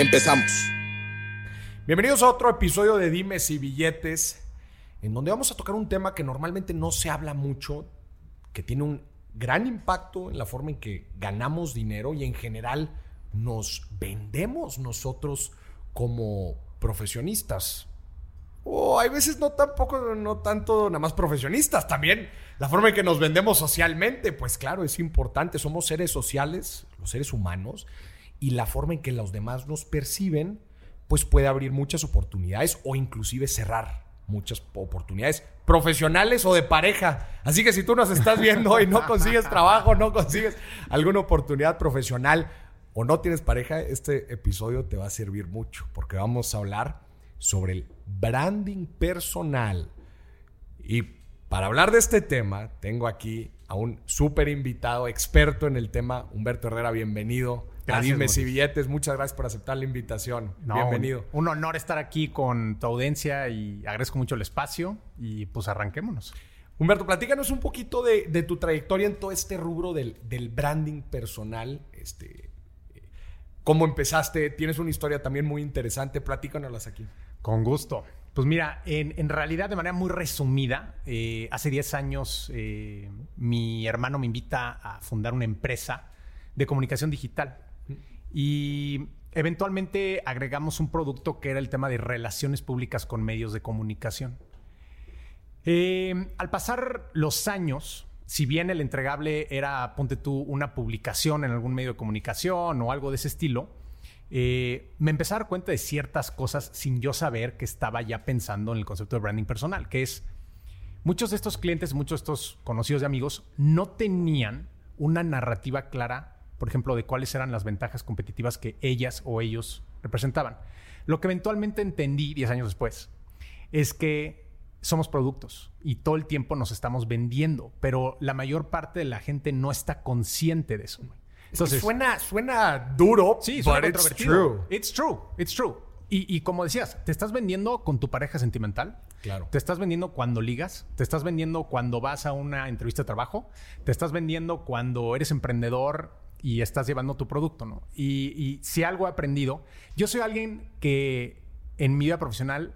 Empezamos. Bienvenidos a otro episodio de Dimes y Billetes, en donde vamos a tocar un tema que normalmente no se habla mucho, que tiene un gran impacto en la forma en que ganamos dinero y en general nos vendemos nosotros como profesionistas. O hay veces no tampoco, no tanto nada más profesionistas, también la forma en que nos vendemos socialmente, pues claro, es importante, somos seres sociales, los seres humanos, y la forma en que los demás nos perciben, pues puede abrir muchas oportunidades o inclusive cerrar muchas oportunidades profesionales o de pareja. Así que si tú nos estás viendo y no consigues trabajo, no consigues alguna oportunidad profesional o no tienes pareja, este episodio te va a servir mucho porque vamos a hablar sobre el branding personal. Y para hablar de este tema, tengo aquí a un súper invitado, experto en el tema, Humberto Herrera, bienvenido. Si Mauricio. billetes, muchas gracias por aceptar la invitación. No, Bienvenido. Un, un honor estar aquí con tu audiencia y agradezco mucho el espacio y pues arranquémonos. Humberto, platícanos un poquito de, de tu trayectoria en todo este rubro del, del branding personal. Este, eh, ¿Cómo empezaste? Tienes una historia también muy interesante. Platícanoslas aquí. Con gusto. Pues mira, en, en realidad de manera muy resumida, eh, hace 10 años eh, mi hermano me invita a fundar una empresa de comunicación digital y eventualmente agregamos un producto que era el tema de relaciones públicas con medios de comunicación. Eh, al pasar los años, si bien el entregable era, ponte tú, una publicación en algún medio de comunicación o algo de ese estilo, eh, me empecé a dar cuenta de ciertas cosas sin yo saber que estaba ya pensando en el concepto de branding personal, que es muchos de estos clientes, muchos de estos conocidos de amigos no tenían una narrativa clara, por ejemplo, de cuáles eran las ventajas competitivas que ellas o ellos representaban. Lo que eventualmente entendí 10 años después es que somos productos y todo el tiempo nos estamos vendiendo, pero la mayor parte de la gente no está consciente de eso. Entonces, suena, suena duro, Sí, suena but it's true. It's true, it's true. Y, y como decías, te estás vendiendo con tu pareja sentimental. Claro. Te estás vendiendo cuando ligas. Te estás vendiendo cuando vas a una entrevista de trabajo. Te estás vendiendo cuando eres emprendedor y estás llevando tu producto, ¿no? Y, y si algo he aprendido, yo soy alguien que en mi vida profesional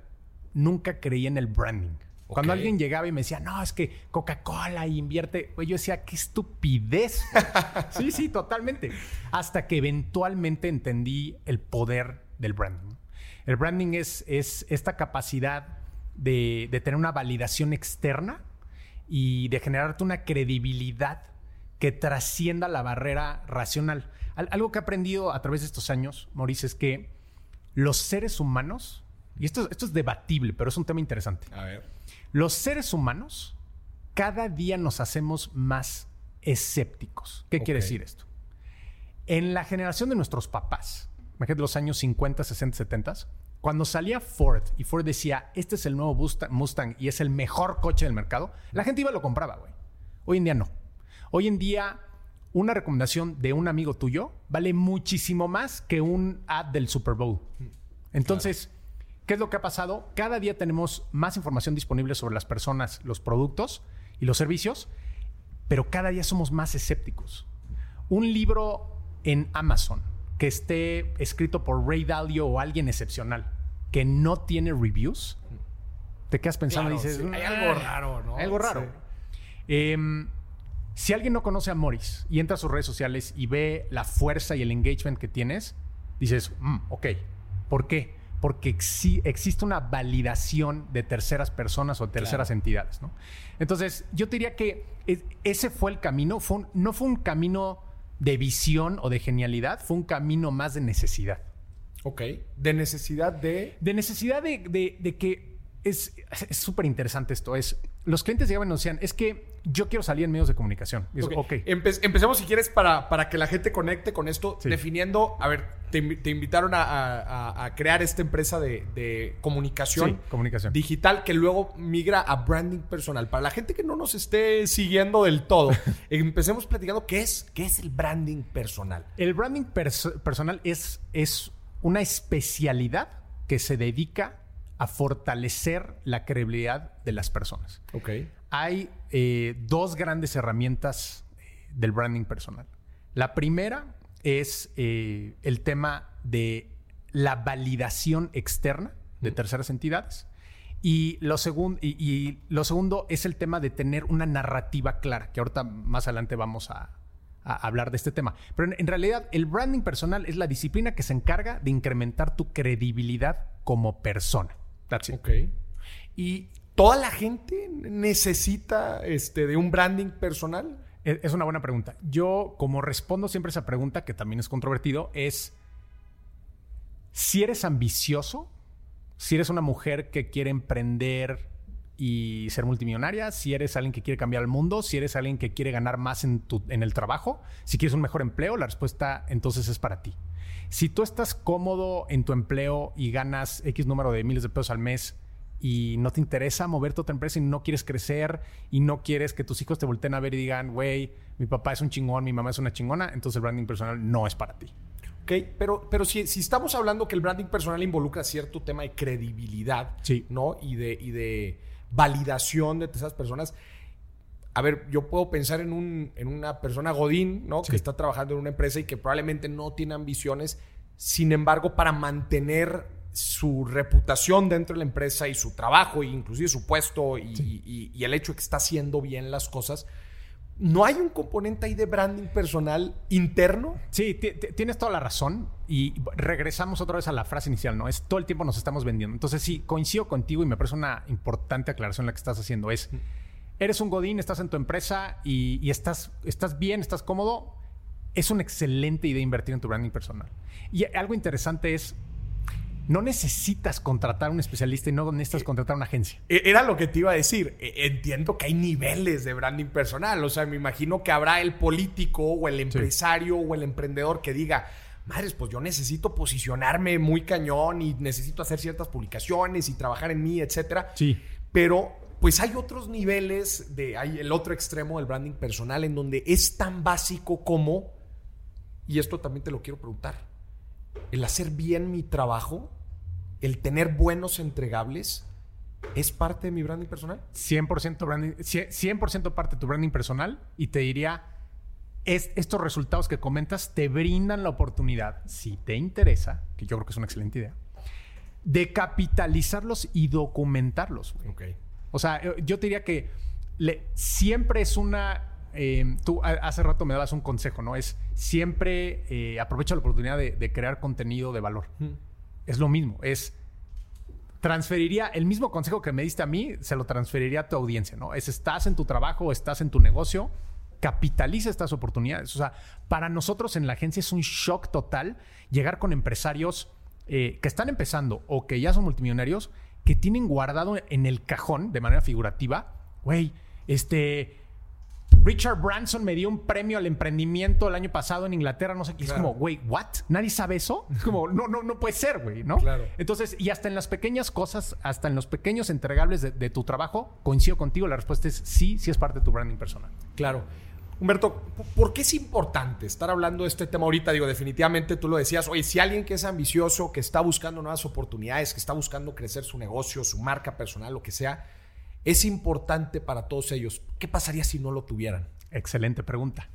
nunca creí en el branding. Cuando alguien llegaba y me decía, no, es que Coca-Cola invierte, yo decía, qué estupidez. sí, sí, totalmente. Hasta que eventualmente entendí el poder del branding. El branding es, es esta capacidad de, de tener una validación externa y de generarte una credibilidad que trascienda la barrera racional. Al- algo que he aprendido a través de estos años, Maurice, es que los seres humanos, y esto, esto es debatible, pero es un tema interesante. A ver. Los seres humanos cada día nos hacemos más escépticos. ¿Qué quiere decir esto? En la generación de nuestros papás, imagínate los años 50, 60, 70, cuando salía Ford y Ford decía, este es el nuevo Musta- Mustang y es el mejor coche del mercado, la gente iba y lo compraba, güey. Hoy en día no. Hoy en día una recomendación de un amigo tuyo vale muchísimo más que un ad del Super Bowl. Entonces, ¿qué es lo que ha pasado? Cada día tenemos más información disponible sobre las personas, los productos y los servicios, pero cada día somos más escépticos. Un libro en Amazon que esté escrito por Ray Dalio o alguien excepcional que no tiene reviews, te quedas pensando Claro, y dices, sí, hay "Ah, algo raro, ¿no? algo raro. Sí. Em, si alguien no conoce a Morris y entra a sus redes sociales y ve la fuerza y el engagement que tienes, dices, "Mm, ok, ¿por qué? Porque exi- existe una validación de terceras personas o terceras entidades, ¿no? Entonces, yo te diría que es- ese fue el camino, fue un- no fue un camino de visión o de genialidad, fue un camino más de necesidad. Ok. De necesidad de. De necesidad de, de- de que es es súper interesante esto. Es los clientes llegaban y nos decían, es que yo quiero salir en medios de comunicación. Y. Empe- empecemos, si quieres, para, para que la gente conecte con esto, Sí. definiendo, a ver, te, invi- te invitaron a, a- crear esta empresa de, de comunicación, Sí, comunicación. digital que luego migra a branding personal. Para la gente que no nos esté siguiendo del todo, empecemos platicando qué es, qué es el branding personal. El branding perso- personal es, es una especialidad que se dedica a fortalecer la credibilidad de las personas. Ok. Hay eh, dos grandes herramientas eh, del branding personal. La primera es eh, el tema de la validación externa de terceras entidades. Y lo, segun- y, y lo segundo es el tema de tener una narrativa clara, que ahorita más adelante vamos a, a hablar de este tema. Pero en, en realidad el branding personal es la disciplina que se encarga de incrementar tu credibilidad como persona. That's it. Ok. Y toda la gente necesita este, de un branding personal. Es es una buena pregunta. Yo, como respondo siempre esa pregunta, que también es controvertido, es si eres ambicioso, si eres una mujer que quiere emprender y ser multimillonaria, si eres alguien que quiere cambiar el mundo, si eres alguien que quiere ganar más en, tu- en el trabajo, si quieres un mejor empleo, la respuesta entonces es para ti. Si tú estás cómodo en tu empleo y ganas X número de miles de pesos al mes y no te interesa moverte a otra empresa y no quieres crecer y no quieres que tus hijos te volteen a ver y digan, güey, mi papá es un chingón, mi mamá es una chingona, entonces el branding personal no es para ti. Ok, pero, pero si, si estamos hablando que el branding personal involucra cierto tema de credibilidad, Sí. ¿no? Y de, y de validación de esas personas. A ver, yo puedo pensar en, un, en una persona Godín, ¿no? Sí. Que está trabajando en una empresa y que probablemente no tiene ambiciones. Sin embargo, para mantener su reputación dentro de la empresa y su trabajo, e inclusive su puesto y, y- y el hecho de que está haciendo bien las cosas, ¿no hay un componente ahí de branding personal interno? Sí, ti- ti- tienes toda la razón. Y regresamos otra vez a la frase inicial, ¿no? Es todo el tiempo nos estamos vendiendo. Entonces, sí, coincido contigo y me parece una importante aclaración la que estás haciendo. Es, eres un godín, estás en tu empresa y, y estás, estás bien, estás cómodo. Es una excelente idea invertir en tu branding personal. Y algo interesante es, no necesitas contratar a un especialista y no necesitas contratar a una agencia. E- Era lo que te iba a decir. E- Entiendo que hay niveles de branding personal. O sea, me imagino que habrá el político o el empresario o el emprendedor que diga, madres, pues yo necesito posicionarme muy cañón y necesito hacer ciertas publicaciones y trabajar en mí, etcétera. Sí. Pero pues hay otros niveles de, hay el otro extremo del branding personal en donde es tan básico como, y esto también te lo quiero preguntar, el hacer bien mi trabajo, el tener buenos entregables, ¿es parte de mi branding personal? 100% branding, 100% parte de tu branding personal y te diría, es, estos resultados que comentas te brindan la oportunidad, si te interesa, que yo creo que es una excelente idea, de capitalizarlos y documentarlos. güey. O sea, eh, yo te diría que le- siempre es una... eh, tú hace rato me dabas un consejo, ¿no? Es siempre eh, aprovecha la oportunidad de, de crear contenido de valor. Es lo mismo, es transferiría el mismo consejo que me diste a mí, se lo transferiría a tu audiencia, ¿no? Es estás en tu trabajo, estás en tu negocio, capitaliza estas oportunidades. O sea, para nosotros en la agencia es un shock total llegar con empresarios eh, que están empezando o que ya son multimillonarios, que tienen guardado en el cajón, de manera figurativa, güey, este... Richard Branson me dio un premio al emprendimiento el año pasado en Inglaterra, no sé qué. Es como, güey, ¿what? ¿Nadie sabe eso? Es como, no, no, no puede ser, güey, ¿no? Claro. Entonces, y hasta en las pequeñas cosas, hasta en los pequeños entregables de, de tu trabajo, coincido contigo, la respuesta es sí, sí es parte de tu branding personal. Claro. Humberto, ¿por qué es importante estar hablando de este tema ahorita? Digo, definitivamente tú lo decías, oye, si alguien que es ambicioso, que está buscando nuevas oportunidades, que está buscando crecer su negocio, su marca personal, lo que sea, es importante para todos ellos. ¿Qué pasaría si no lo tuvieran? Excelente pregunta.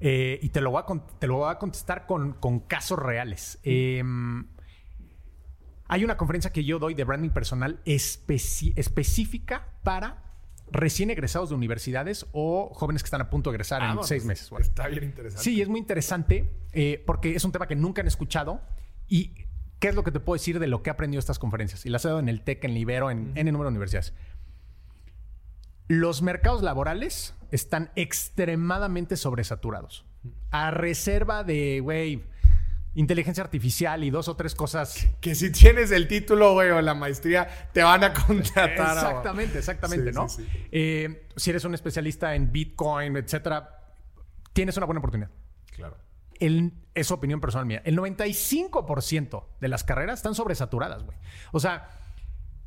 Eh, y te lo voy a, te lo voy a contestar con, con casos reales. Eh, hay una conferencia que yo doy de branding personal específica para recién egresados de universidades o jóvenes que están a punto de egresar en Vámonos. seis meses. Ah, Está bien interesante. Sí, es muy interesante eh, porque es un tema que nunca han escuchado. ¿Y qué es lo que te puedo decir de lo que he aprendido en estas conferencias? Y las he dado en el TEC, en Libero, en N número de universidades. Los mercados laborales están extremadamente sobresaturados. A reserva de, güey, inteligencia artificial y dos o tres cosas. Que si tienes el título, güey, o la maestría, te van a contratar. Exactamente, exactamente, ¿no? Eh, si eres un especialista en Bitcoin, etcétera, tienes una buena oportunidad. Claro. El, es opinión personal mía. El 95% de las carreras están sobresaturadas, güey. O sea,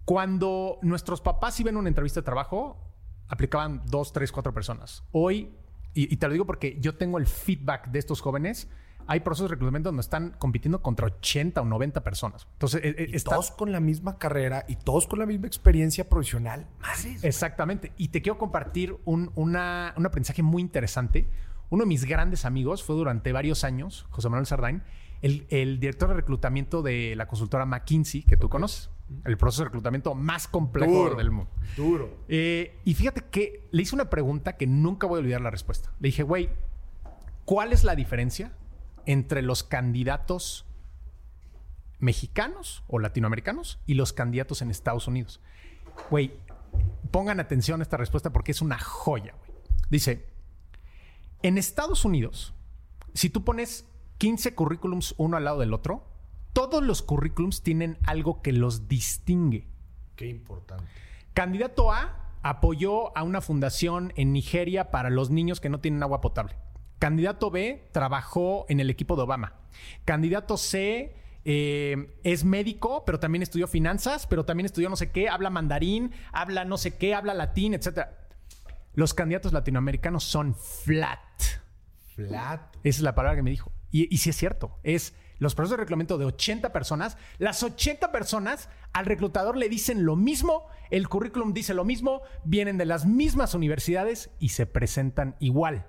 cuando nuestros papás iban a una entrevista de trabajo, aplicaban dos, tres, cuatro personas. Hoy, y, y te lo digo porque yo tengo el feedback de estos jóvenes, hay procesos de reclutamiento donde están compitiendo contra 80 o 90 personas. Entonces, e, e, todos con la misma carrera y todos con la misma experiencia profesional. Exactamente. Y te quiero compartir un, una, un aprendizaje muy interesante. Uno de mis grandes amigos fue durante varios años, José Manuel Sardain, el, el, director de reclutamiento de la consultora McKinsey, que tú conoces. El proceso de reclutamiento más complejo del mundo. Duro. Eh, y fíjate que le hice una pregunta que nunca voy a olvidar la respuesta. Le dije, güey, ¿cuál es la diferencia entre los candidatos mexicanos o latinoamericanos y los candidatos en Estados Unidos. Güey, pongan atención a esta respuesta porque es una joya, güey. Dice, en Estados Unidos, si tú pones 15 currículums uno al lado del otro, todos los currículums tienen algo que los distingue. Qué importante. Candidato A apoyó a una fundación en Nigeria para los niños que no tienen agua potable. Candidato B trabajó en el equipo de Obama. Candidato C eh, es médico, pero también estudió finanzas, pero también estudió no sé qué, habla mandarín, habla no sé qué, habla latín, etc. Los candidatos latinoamericanos son flat. Flat. Esa es la palabra que me dijo. Y, y sí es cierto. Es los procesos de reclutamiento de 80 personas. Las 80 personas al reclutador le dicen lo mismo, el currículum dice lo mismo, vienen de las mismas universidades y se presentan igual.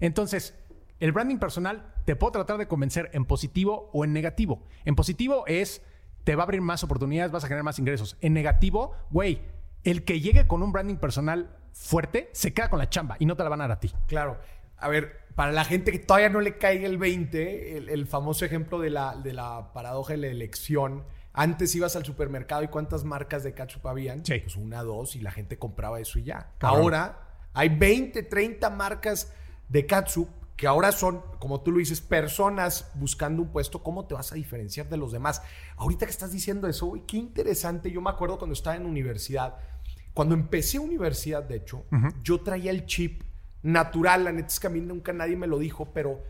Entonces, el branding personal te puedo tratar de convencer en positivo o en negativo. En positivo es, te va a abrir más oportunidades, vas a generar más ingresos. En negativo, güey, el que llegue con un branding personal fuerte se queda con la chamba y no te la van a dar a ti. Claro. A ver, para la gente que todavía no le caiga el 20, el, famoso ejemplo de la, de la paradoja de la elección. Antes ibas al supermercado y cuántas marcas de ketchup habían. Sí. Pues una, dos y la gente compraba eso y ya. Ahora hay 20, 30 marcas de Katsup, que ahora son, como tú lo dices, personas buscando un puesto, ¿cómo te vas a diferenciar de los demás? Ahorita que estás diciendo eso, uy, qué interesante. Yo me acuerdo cuando estaba en universidad, cuando empecé universidad, de hecho, yo traía el chip natural, la neta es que a mí nunca nadie me lo dijo, pero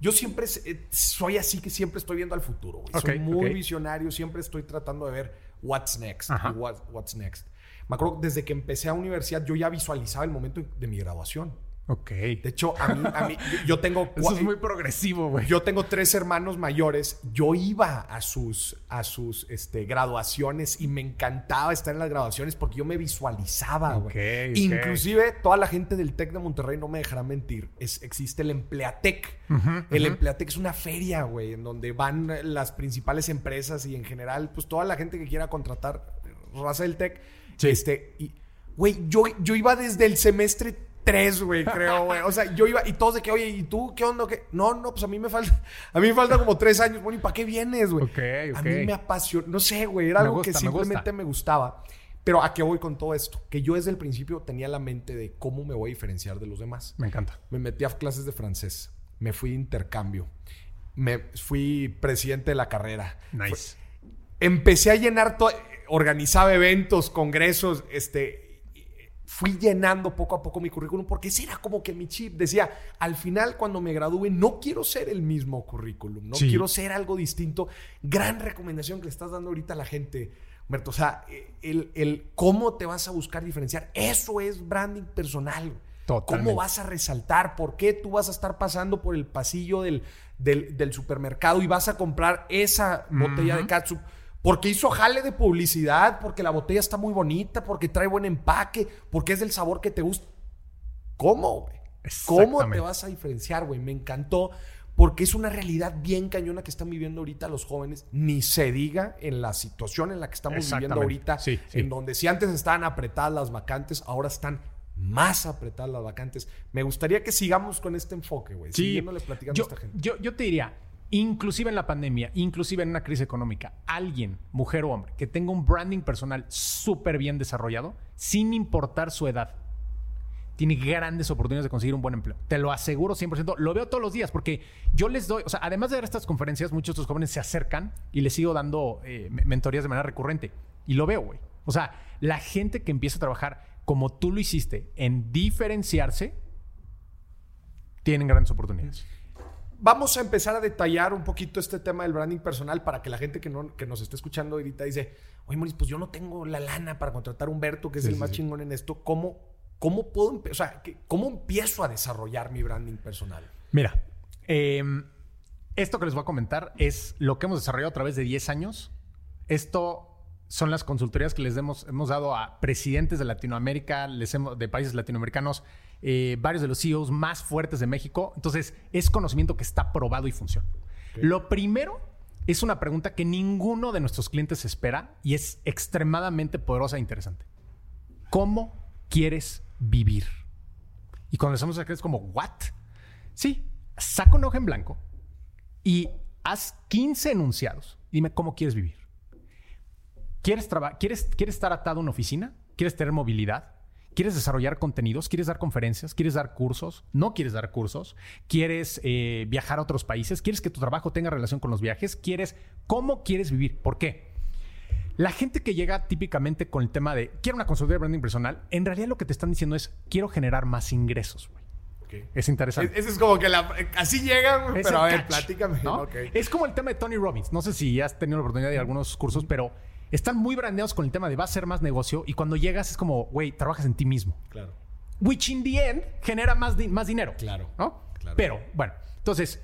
yo siempre eh, soy así que siempre estoy viendo al futuro. soy muy visionario, siempre estoy tratando de ver what's next. what's next. Me acuerdo desde que empecé a universidad, yo ya visualizaba el momento de mi graduación. Ok. De hecho, a mí, a mí yo tengo... Eso es muy progresivo, güey. Yo tengo tres hermanos mayores. Yo iba a sus, a sus este, graduaciones y me encantaba estar en las graduaciones porque yo me visualizaba, güey. Inclusive, toda la gente del TEC de Monterrey no me dejará mentir. Es, existe el Empleatec. el Empleatec es una feria, güey, en donde van las principales empresas y en general, pues toda la gente que quiera contratar raza del TEC. Este, y, güey, yo, yo iba desde el semestre tres, güey, creo, güey. O sea, yo iba y todos de que, oye, ¿y tú qué onda? ¿Qué? No, no, pues a mí me falta, a mí me falta como tres años. Bueno, ¿y para qué vienes, güey? Ok, ok. A mí me apasiona, no sé, güey, era algo que simplemente me, gustaba. Pero ¿a qué voy con todo esto? Que yo desde el principio tenía la mente de cómo me voy a diferenciar de los demás. Me encanta. Me metí a clases de francés, me fui de intercambio, me fui presidente de la carrera. Nice. empecé a llenar todo, organizaba eventos, congresos, este, fui llenando poco a poco mi currículum porque ese era como que mi chip. Decía, al final cuando me gradúe no quiero ser el mismo currículum, no quiero ser algo distinto. Gran recomendación que le estás dando ahorita a la gente, Humberto. O sea, el, el cómo te vas a buscar diferenciar, eso es branding personal. Totalmente. ¿Cómo vas a resaltar? ¿Por qué tú vas a estar pasando por el pasillo del, del, supermercado y vas a comprar esa botella de catsup? Porque hizo jale de publicidad, porque la botella está muy bonita, porque trae buen empaque, porque es del sabor que te gusta. ¿Cómo, güey? ¿Cómo te vas a diferenciar, güey? Me encantó porque es una realidad bien cañona que están viviendo ahorita los jóvenes, ni se diga en la situación en la que estamos viviendo ahorita, en donde si antes estaban apretadas las vacantes, ahora están más apretadas las vacantes. Me gustaría que sigamos con este enfoque, güey, siguiéndole platicando yo, a esta gente. Yo, yo te diría, inclusive en la pandemia, inclusive en una crisis económica, alguien, mujer o hombre, que tenga un branding personal súper bien desarrollado, sin importar su edad, tiene grandes oportunidades de conseguir un buen empleo. Te lo aseguro 100%. Lo veo todos los días porque yo les doy, o sea, además de dar estas conferencias, muchos de estos jóvenes se acercan y les sigo dando eh, mentorías de manera recurrente. Y lo veo, güey. O sea, la gente que empieza a trabajar como tú lo hiciste en diferenciarse, tienen grandes oportunidades. Vamos a empezar a detallar un poquito este tema del branding personal para que la gente que, no, que nos esté escuchando ahorita dice, oye, Maurice, pues yo no tengo la lana para contratar a Humberto, que es el más chingón en esto. ¿Cómo, cómo puedo, o sea, cómo empiezo a desarrollar mi branding personal? Mira, em, esto que les voy a comentar es lo que hemos desarrollado a través de 10 años. Esto son las consultorías que les hemos, hemos dado a presidentes de Latinoamérica, les hemos, de países latinoamericanos, eh, varios de los CEOs más fuertes de México. Entonces, es conocimiento que está probado y funciona. Lo primero es una pregunta que ninguno de nuestros clientes espera y es extremadamente poderosa e interesante. ¿Cómo quieres vivir? Y cuando decimos acá es como, ¿what? Sí, saca un hoja en blanco y haz 15 enunciados. Dime cómo quieres vivir. ¿Quieres, ¿Quieres, ¿Quieres estar atado a una oficina? ¿Quieres tener movilidad? ¿Quieres desarrollar contenidos? ¿Quieres dar conferencias? ¿Quieres dar cursos? ¿No quieres dar cursos? ¿Quieres eh, viajar a otros países? ¿Quieres que tu trabajo tenga relación con los viajes? ¿Quieres cómo quieres vivir? ¿Por qué? La gente que llega típicamente con el tema de quiero una consultoría de branding personal, en realidad lo que te están diciendo es quiero generar más ingresos. Es interesante. Eso es como que así llegan, pero a ver, platícame. Es como el tema de Tony Robbins. No sé si has tenido la oportunidad de algunos cursos, pero están muy brandeados con el tema de va a ser más negocio y cuando llegas es como, güey, trabajas en ti mismo. Claro. Which in the end genera más, más dinero. Claro. ¿No? Pero, bueno, entonces...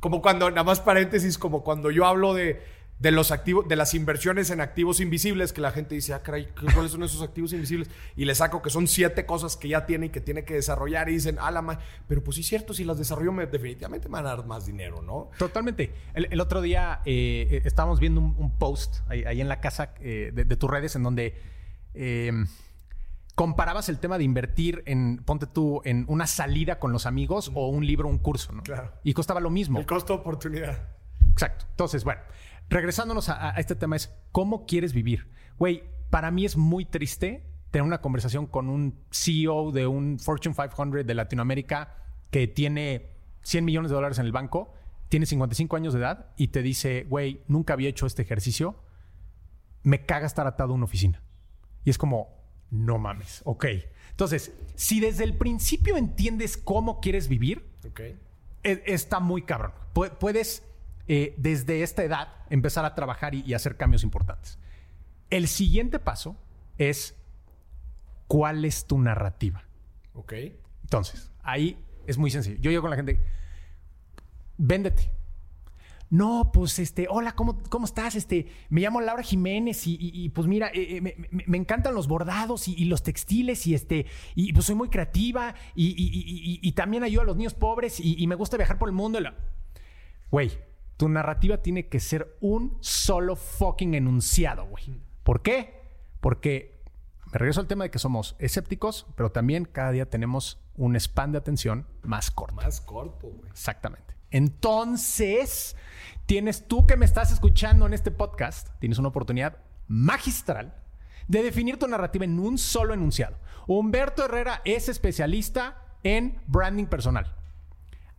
Como cuando, nada más paréntesis, como cuando yo hablo de de los activos, de las inversiones en activos invisibles, que la gente dice, ah, caray, ¿cuáles son esos activos invisibles? Y le saco que son siete cosas que ya tiene y que tiene que desarrollar y dicen, ah, la pero pues sí es cierto, si las desarrollo me, definitivamente me van a dar más dinero, ¿no? Totalmente. El, otro día eh, estábamos viendo un, post ahí, en la casa eh, de, tus redes en donde... Em, comparabas el tema de invertir en, ponte tú, en una salida con los amigos o un libro, un curso, ¿no? Claro. Y costaba lo mismo. El costo oportunidad. Exacto. Entonces, bueno, regresándonos a, este tema es, ¿cómo quieres vivir? Güey, para mí es muy triste tener una conversación con un CEO de un Fortune 500 de Latinoamérica que tiene 100 millones de dólares en el banco, tiene 55 años de edad y te dice, güey, nunca había hecho este ejercicio, me caga estar atado a una oficina. Y es como, no mames, ok. Entonces, si desde el principio entiendes cómo quieres vivir, okay. E, está muy cabrón. Puedes eh, desde esta edad empezar a trabajar y, hacer cambios importantes. El siguiente paso es cuál es tu narrativa. Ok. Entonces, ahí es muy sencillo. Yo llego con la gente, véndete. No, pues este, hola, ¿cómo, cómo estás? Este, me llamo Laura Jiménez y, pues mira, eh, eh, me, encantan los bordados y, los textiles y este, y pues soy muy creativa y, también ayudo a los niños pobres y, me gusta viajar por el mundo. Güey, tu narrativa tiene que ser un solo fucking enunciado, güey. ¿Por qué? Porque me regreso al tema de que somos escépticos, pero también cada día tenemos un span de atención más corto. Más corto, güey. Exactamente. Entonces, tienes tú que me estás escuchando en este podcast, tienes una oportunidad magistral de definir tu narrativa en un solo enunciado. Humberto Herrera es especialista en branding personal.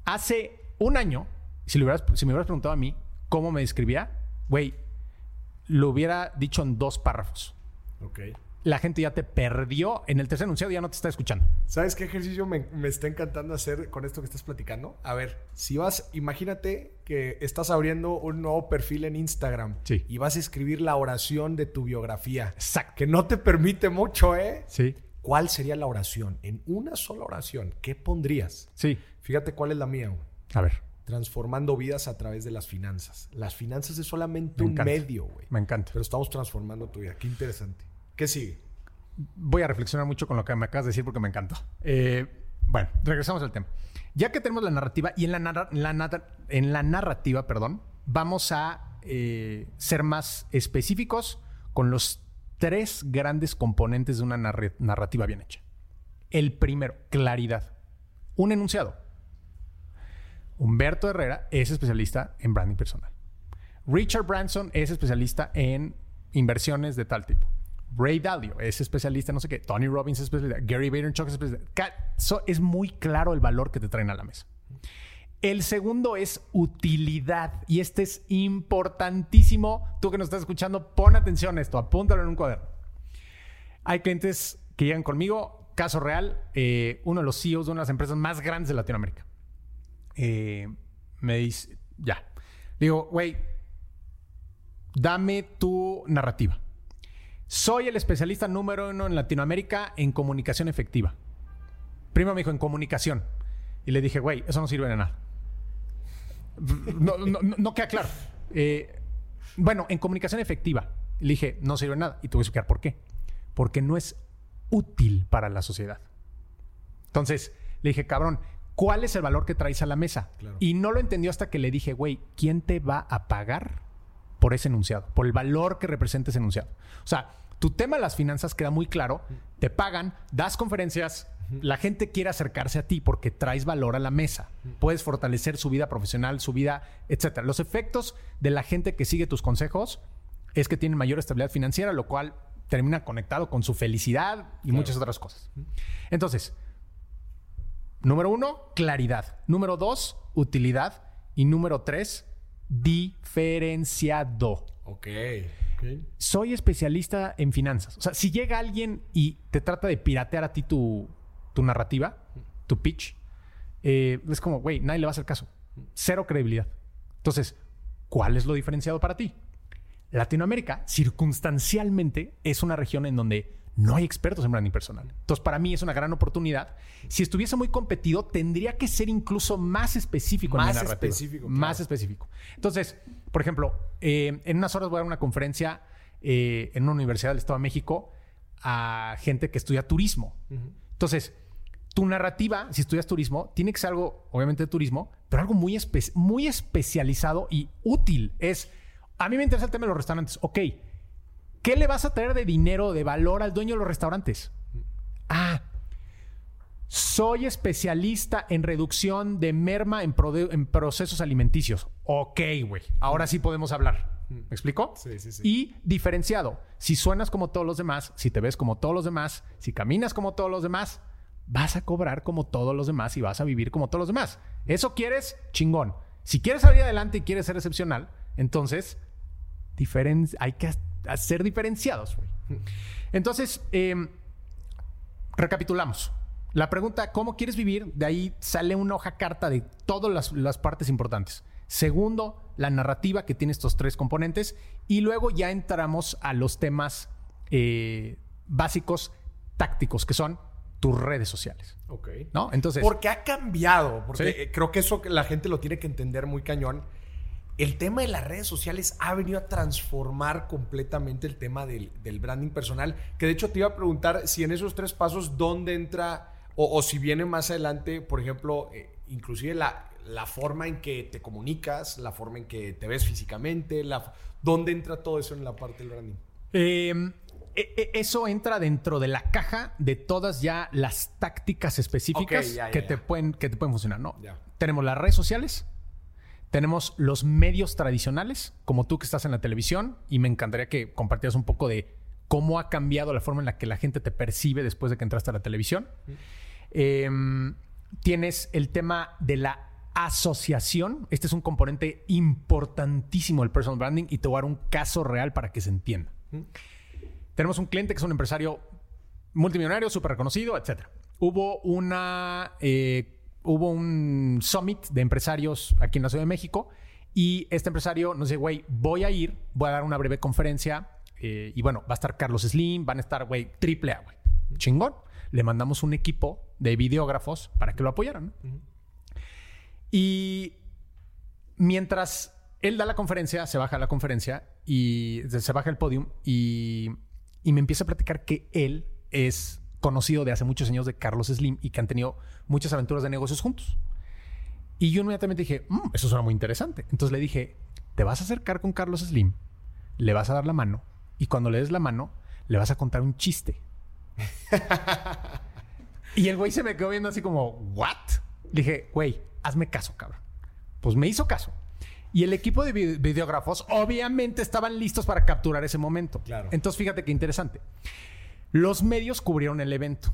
Hace un año si, me hubieras preguntado a mí cómo me describía, güey, lo hubiera dicho en dos párrafos. Ok. La gente ya te perdió. En el tercer enunciado ya no te está escuchando. ¿Sabes qué ejercicio me, está encantando hacer con esto que estás platicando? A ver, si vas, imagínate que estás abriendo un nuevo perfil en Instagram sí. y vas a escribir la oración de tu biografía. Exacto. Que no te permite mucho, ¿eh? Sí. ¿Cuál sería la oración? En una sola oración, ¿qué pondrías? Sí. Fíjate cuál es la mía. A ver transformando vidas a través de las finanzas. Las finanzas es solamente un medio, güey. Me encanta. Pero estamos transformando tu vida. Qué interesante. ¿Qué sigue? Voy a reflexionar mucho con lo que me acabas de decir porque me encantó. Eh, bueno, regresamos al tema. Ya que tenemos la narrativa y en la, en la narrativa, perdón, vamos a eh, ser más específicos con los tres grandes componentes de una narrativa bien hecha. El primero, claridad. Un enunciado Humberto Herrera es especialista en branding personal. Richard Branson es especialista en inversiones de tal tipo. Ray Dalio es especialista en no sé qué. Tony Robbins es especialista. Gary Vaynerchuk es especialista. es muy claro el valor que te traen a la mesa. El segundo es utilidad. Y este es importantísimo. Tú que nos estás escuchando, pon atención a esto. Apúntalo en un cuaderno. Hay clientes que llegan conmigo. Caso real, eh, uno de los CEOs de una de las empresas más grandes de Latinoamérica. Eh, me dice, ya. Digo, güey, dame tu narrativa. Soy el especialista número uno en Latinoamérica en comunicación efectiva. Primero me dijo, en comunicación. Y le dije, güey, eso no sirve de nada. No, no, queda claro. Eh, bueno, en comunicación efectiva. Le dije, no sirve de nada. Y voy a explicar por qué. Porque no es útil para la sociedad. Entonces, le dije, cabrón, ¿cuál es el valor que traes a la mesa? Y no lo entendió hasta que le dije, güey, ¿quién te va a pagar por ese enunciado? Por el valor que representa ese enunciado. O sea, tu tema de las finanzas queda muy claro. Te pagan, das conferencias, la gente quiere acercarse a ti porque traes valor a la mesa. Puedes fortalecer su vida profesional, su vida, etc. Los efectos de la gente que sigue tus consejos es que tienen mayor estabilidad financiera, lo cual termina conectado con su felicidad y muchas otras cosas. Entonces, número uno, claridad. Número dos, utilidad. Y número tres, diferenciado. Ok. Soy especialista en finanzas. O sea, si llega alguien y te trata de piratear a ti tu, narrativa, tu pitch, eh, es como, güey, nadie le va a hacer caso. Cero credibilidad. Entonces, ¿cuál es lo diferenciado para ti? Latinoamérica, circunstancialmente, es una región en donde no hay expertos en branding personal. Entonces, para mí es una gran oportunidad. Si estuviese muy competido, tendría que ser incluso más específico más en Específico, Más específico. Entonces, por ejemplo, eh, en unas horas voy a dar una conferencia eh, en una universidad del Estado de México a gente que estudia turismo. Entonces, tu narrativa, si estudias turismo, tiene que ser algo, obviamente, de turismo, pero algo muy, muy especializado y útil. Es, a mí me interesa el tema de los restaurantes. Ok, ¿qué le vas a traer de dinero, de valor al dueño de los restaurantes? Ah, soy especialista en reducción de merma en, procesos alimenticios. Ok, güey. Ahora sí podemos hablar. ¿Me explico? Sí, sí, sí. Y diferenciado. Si suenas como todos los demás, si te ves como todos los demás, si caminas como todos los demás, vas a cobrar como todos los demás y vas a vivir como todos los demás. ¿Eso quieres? Chingón. Si quieres salir adelante y quieres ser excepcional, entonces hay que ser diferenciados. Entonces, em, recapitulamos. La pregunta, ¿cómo quieres vivir? De ahí sale una hoja carta de todas las, partes importantes. Segundo, la narrativa que tiene estos tres componentes. Y luego ya entramos a los temas eh, básicos tácticos, que son tus redes sociales. Ok. ¿No? Entonces. Porque ha cambiado. Porque creo que eso la gente lo tiene que entender muy cañón. El tema de las redes sociales ha venido a transformar completamente el tema del, del branding personal. Que de hecho te iba a preguntar si en esos tres pasos, ¿dónde entra o, si viene más adelante, por ejemplo, eh, inclusive la, la, forma en que te comunicas, la forma en que te ves físicamente, la, ¿dónde entra todo eso en la parte del branding? Em, e, e, eso entra dentro de la caja de todas ya las tácticas específicas que, Te pueden, que te pueden funcionar. ¿no? Tenemos las redes sociales, tenemos los medios tradicionales, como tú que estás en la televisión, y me encantaría que compartieras un poco de cómo ha cambiado la forma en la que la gente te percibe después de que entraste a la televisión. Em, tienes el tema de la asociación. Este es un componente importantísimo del personal branding y te voy a dar un caso real para que se entienda. Tenemos un cliente que es un empresario multimillonario, súper reconocido, etc. Hubo una... Eh, hubo un summit de empresarios aquí en la Ciudad de México y este empresario nos dice, güey, voy a ir, voy a dar una breve conferencia eh, y bueno, va a estar Carlos Slim, van a estar, güey, triple A, güey. Chingón le mandamos un equipo de videógrafos para que lo apoyaran. Y mientras él da la conferencia, se baja la conferencia y se baja el podium y, me empieza a platicar que él es conocido de hace muchos años de Carlos Slim y que han tenido muchas aventuras de negocios juntos. Y yo inmediatamente dije, mm, eso suena muy interesante. Entonces le dije, te vas a acercar con Carlos Slim, le vas a dar la mano y cuando le des la mano, le vas a contar un chiste y el güey se me quedó viendo así como, ¿what? Le dije, güey, hazme caso, cabrón. Pues me hizo caso. Y el equipo de videógrafos obviamente estaban listos para capturar ese momento. Claro. Entonces, fíjate qué interesante. Los medios cubrieron el evento.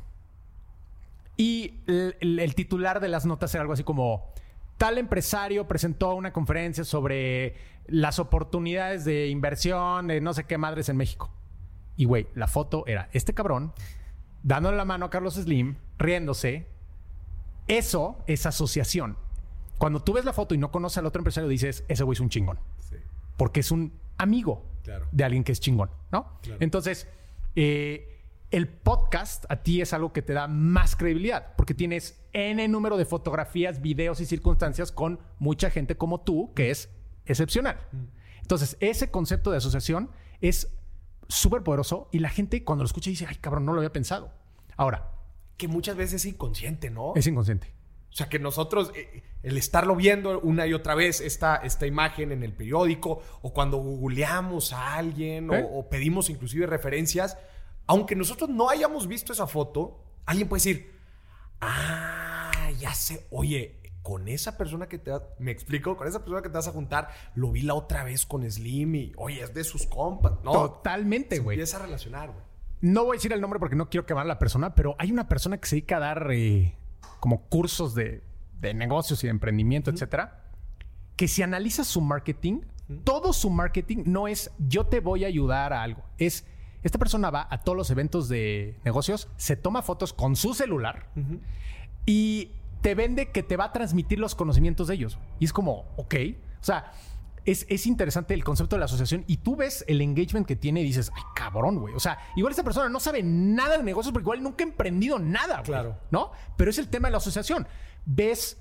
Y el, titular de las notas era algo así como, tal empresario presentó una conferencia sobre las oportunidades de inversión de no sé qué madres en México. Y güey, la foto era este cabrón dándole la mano a Carlos Slim, riéndose. Eso es asociación. Cuando tú ves la foto y no conoces al otro empresario, dices, ese güey es un chingón. Porque es un amigo de alguien que es chingón, ¿no? Entonces, eh, el podcast a ti es algo que te da más credibilidad, porque tienes N número de fotografías, videos y circunstancias con mucha gente como tú, que es excepcional. Mm. Entonces, ese concepto de asociación es súper poderoso y la gente cuando lo escucha dice, ay cabrón, no lo había pensado. Ahora. Que muchas veces es inconsciente, ¿no? Es inconsciente. O sea, que nosotros, eh, el estarlo viendo una y otra vez, esta, esta imagen en el periódico, o cuando googleamos a alguien, o, ¿Eh? o, pedimos inclusive referencias, aunque nosotros no hayamos visto esa foto, alguien puede decir, ah, ya sé, oye, con esa persona que te me explico, con esa persona que te vas a juntar, lo vi la otra vez con Slim y, oye, es de sus compas, ¿no? Totalmente, güey. Empieza a relacionar, güey. No voy a decir el nombre porque no quiero quemar a la persona, pero hay una persona que se dedica a dar eh, como cursos de, negocios y de emprendimiento, etcétera, que si analiza su marketing, todo su marketing no es yo te voy a ayudar a algo, es esta persona va a todos los eventos de negocios, se toma fotos con su celular y te vende que te va a transmitir los conocimientos de ellos. Y es como, ok. O sea, es, interesante el concepto de la asociación y tú ves el engagement que tiene y dices, ay, cabrón, güey. O sea, igual esta persona no sabe nada de negocios porque igual nunca ha emprendido nada, Claro. ¿No? Pero es el tema de la asociación. Ves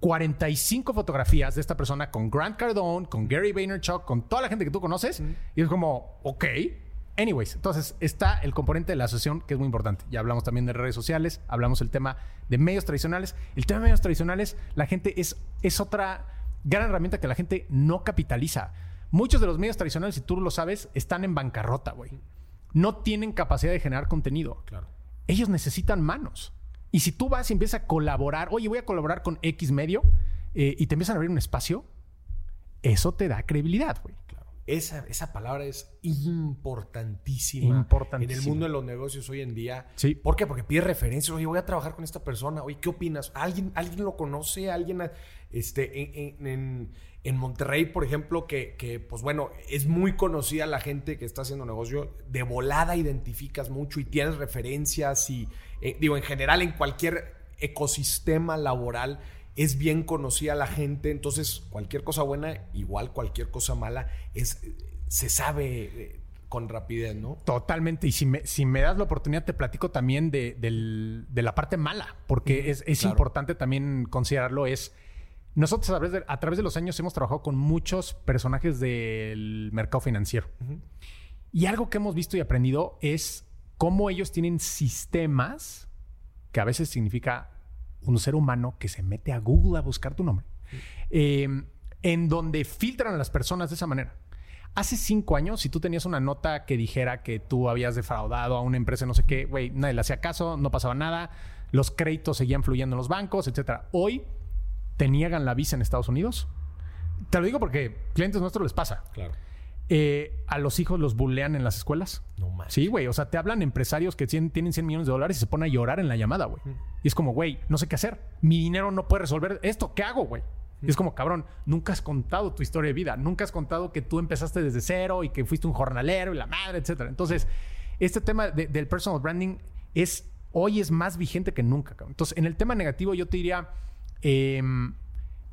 45 fotografías de esta persona con Grant Cardone, con Gary Vaynerchuk, con toda la gente que tú conoces y es como, ok. Anyways, entonces está el componente de la asociación que es muy importante. Ya hablamos también de redes sociales, hablamos el tema de medios tradicionales. El tema de medios tradicionales, la gente es, es otra gran herramienta que la gente no capitaliza. Muchos de los medios tradicionales, si tú lo sabes, están en bancarrota, güey. No tienen capacidad de generar contenido. Claro. Ellos necesitan manos. Y si tú vas y empiezas a colaborar, oye, voy a colaborar con X medio, eh, y te empiezan a abrir un espacio, eso te da credibilidad, güey. Esa, esa palabra es importantísima, importantísima, en el mundo de los negocios hoy en día. Sí. ¿Por qué? Porque pide referencias. Oye, voy a trabajar con esta persona. Oye, ¿qué opinas? ¿Alguien, alguien lo conoce? ¿Alguien este, en, en, Monterrey, por ejemplo, que, que, pues bueno, es muy conocida la gente que está haciendo negocio? De volada identificas mucho y tienes referencias y, eh, digo, en general, en cualquier ecosistema laboral es bien conocida la gente, entonces cualquier cosa buena, igual cualquier cosa mala, es, se sabe eh, con rapidez, ¿no? Totalmente. Y si me, si me das la oportunidad, te platico también de, la parte mala, porque es, importante también considerarlo. Es nosotros a través, de, a través, de, los años hemos trabajado con muchos personajes del mercado financiero. Y algo que hemos visto y aprendido es cómo ellos tienen sistemas que a veces significa un ser humano que se mete a Google a buscar tu nombre, eh, en donde filtran a las personas de esa manera. Hace cinco años, si tú tenías una nota que dijera que tú habías defraudado a una empresa, no sé qué, güey, nadie le hacía caso, no pasaba nada, los créditos seguían fluyendo en los bancos, etcétera. Hoy te niegan la visa en Estados Unidos. Te lo digo porque clientes nuestros les pasa. Claro. Eh, a los hijos los bullean en las escuelas. No más. Sí, güey. O sea, te hablan empresarios que tienen 100 millones de dólares y se ponen a llorar en la llamada, güey. Y es como, güey, no sé qué hacer. Mi dinero no puede resolver esto. ¿Qué hago, güey? Y es como, cabrón, nunca has contado tu historia de vida. Nunca has contado que tú empezaste desde cero y que fuiste un jornalero y la madre, etcétera. Entonces, este tema del personal branding es hoy es más vigente que nunca. Cabrón. Entonces, en el tema negativo, yo te diría. Em,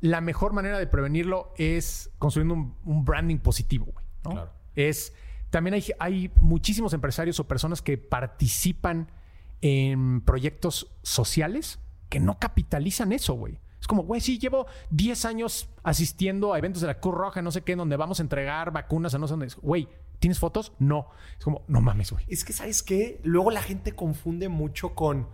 la mejor manera de prevenirlo es construyendo un branding positivo, güey. Es, también hay, hay muchísimos empresarios o personas que participan en proyectos sociales que no capitalizan eso, güey. Es como, güey, sí, llevo 10 años asistiendo a eventos de la Cruz Roja, no sé qué, donde vamos a entregar vacunas a no sé dónde. Güey, ¿tienes fotos? No. Es como, no mames, güey. Es que, ¿sabes qué? Luego la gente confunde mucho con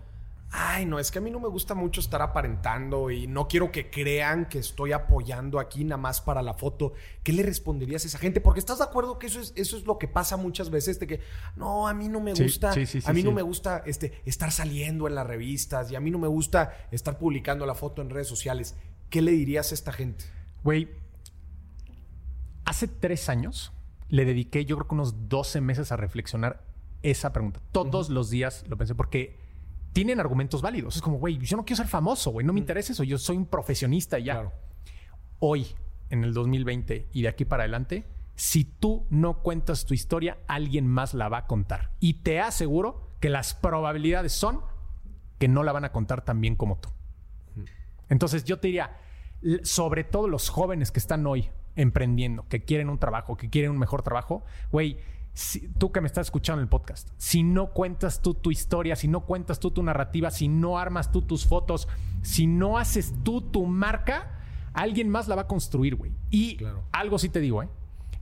ay, no, es que a mí no me gusta mucho estar aparentando y no quiero que crean que estoy apoyando aquí nada más para la foto. ¿Qué le responderías a esa gente? Porque estás de acuerdo que eso es, eso es lo que pasa muchas veces, de que, no, a mí no me gusta, a mí no me gusta este, estar saliendo en las revistas y a mí no me gusta estar publicando la foto en redes sociales. ¿Qué le dirías a esta gente? Güey, hace tres años le dediqué yo creo que unos 12 meses a reflexionar esa pregunta. Todos los días lo pensé porque tienen argumentos válidos. Es como, güey, yo no quiero ser famoso, güey, no me interesa eso, yo soy un profesionista ya. Claro. Hoy, en el 2020 y de aquí para adelante, si tú no cuentas tu historia, alguien más la va a contar. Y te aseguro que las probabilidades son que no la van a contar tan bien como tú. Entonces yo te diría, sobre todo los jóvenes que están hoy emprendiendo, que quieren un trabajo, que quieren un mejor trabajo, güey, si- tú que me estás escuchando en el podcast, si no cuentas tú tu historia, si no cuentas tú tu narrativa, si no armas tú tus fotos, si no haces tú tu marca, alguien más la va a construir, güey. Y Claro. algo sí te digo, ¿eh?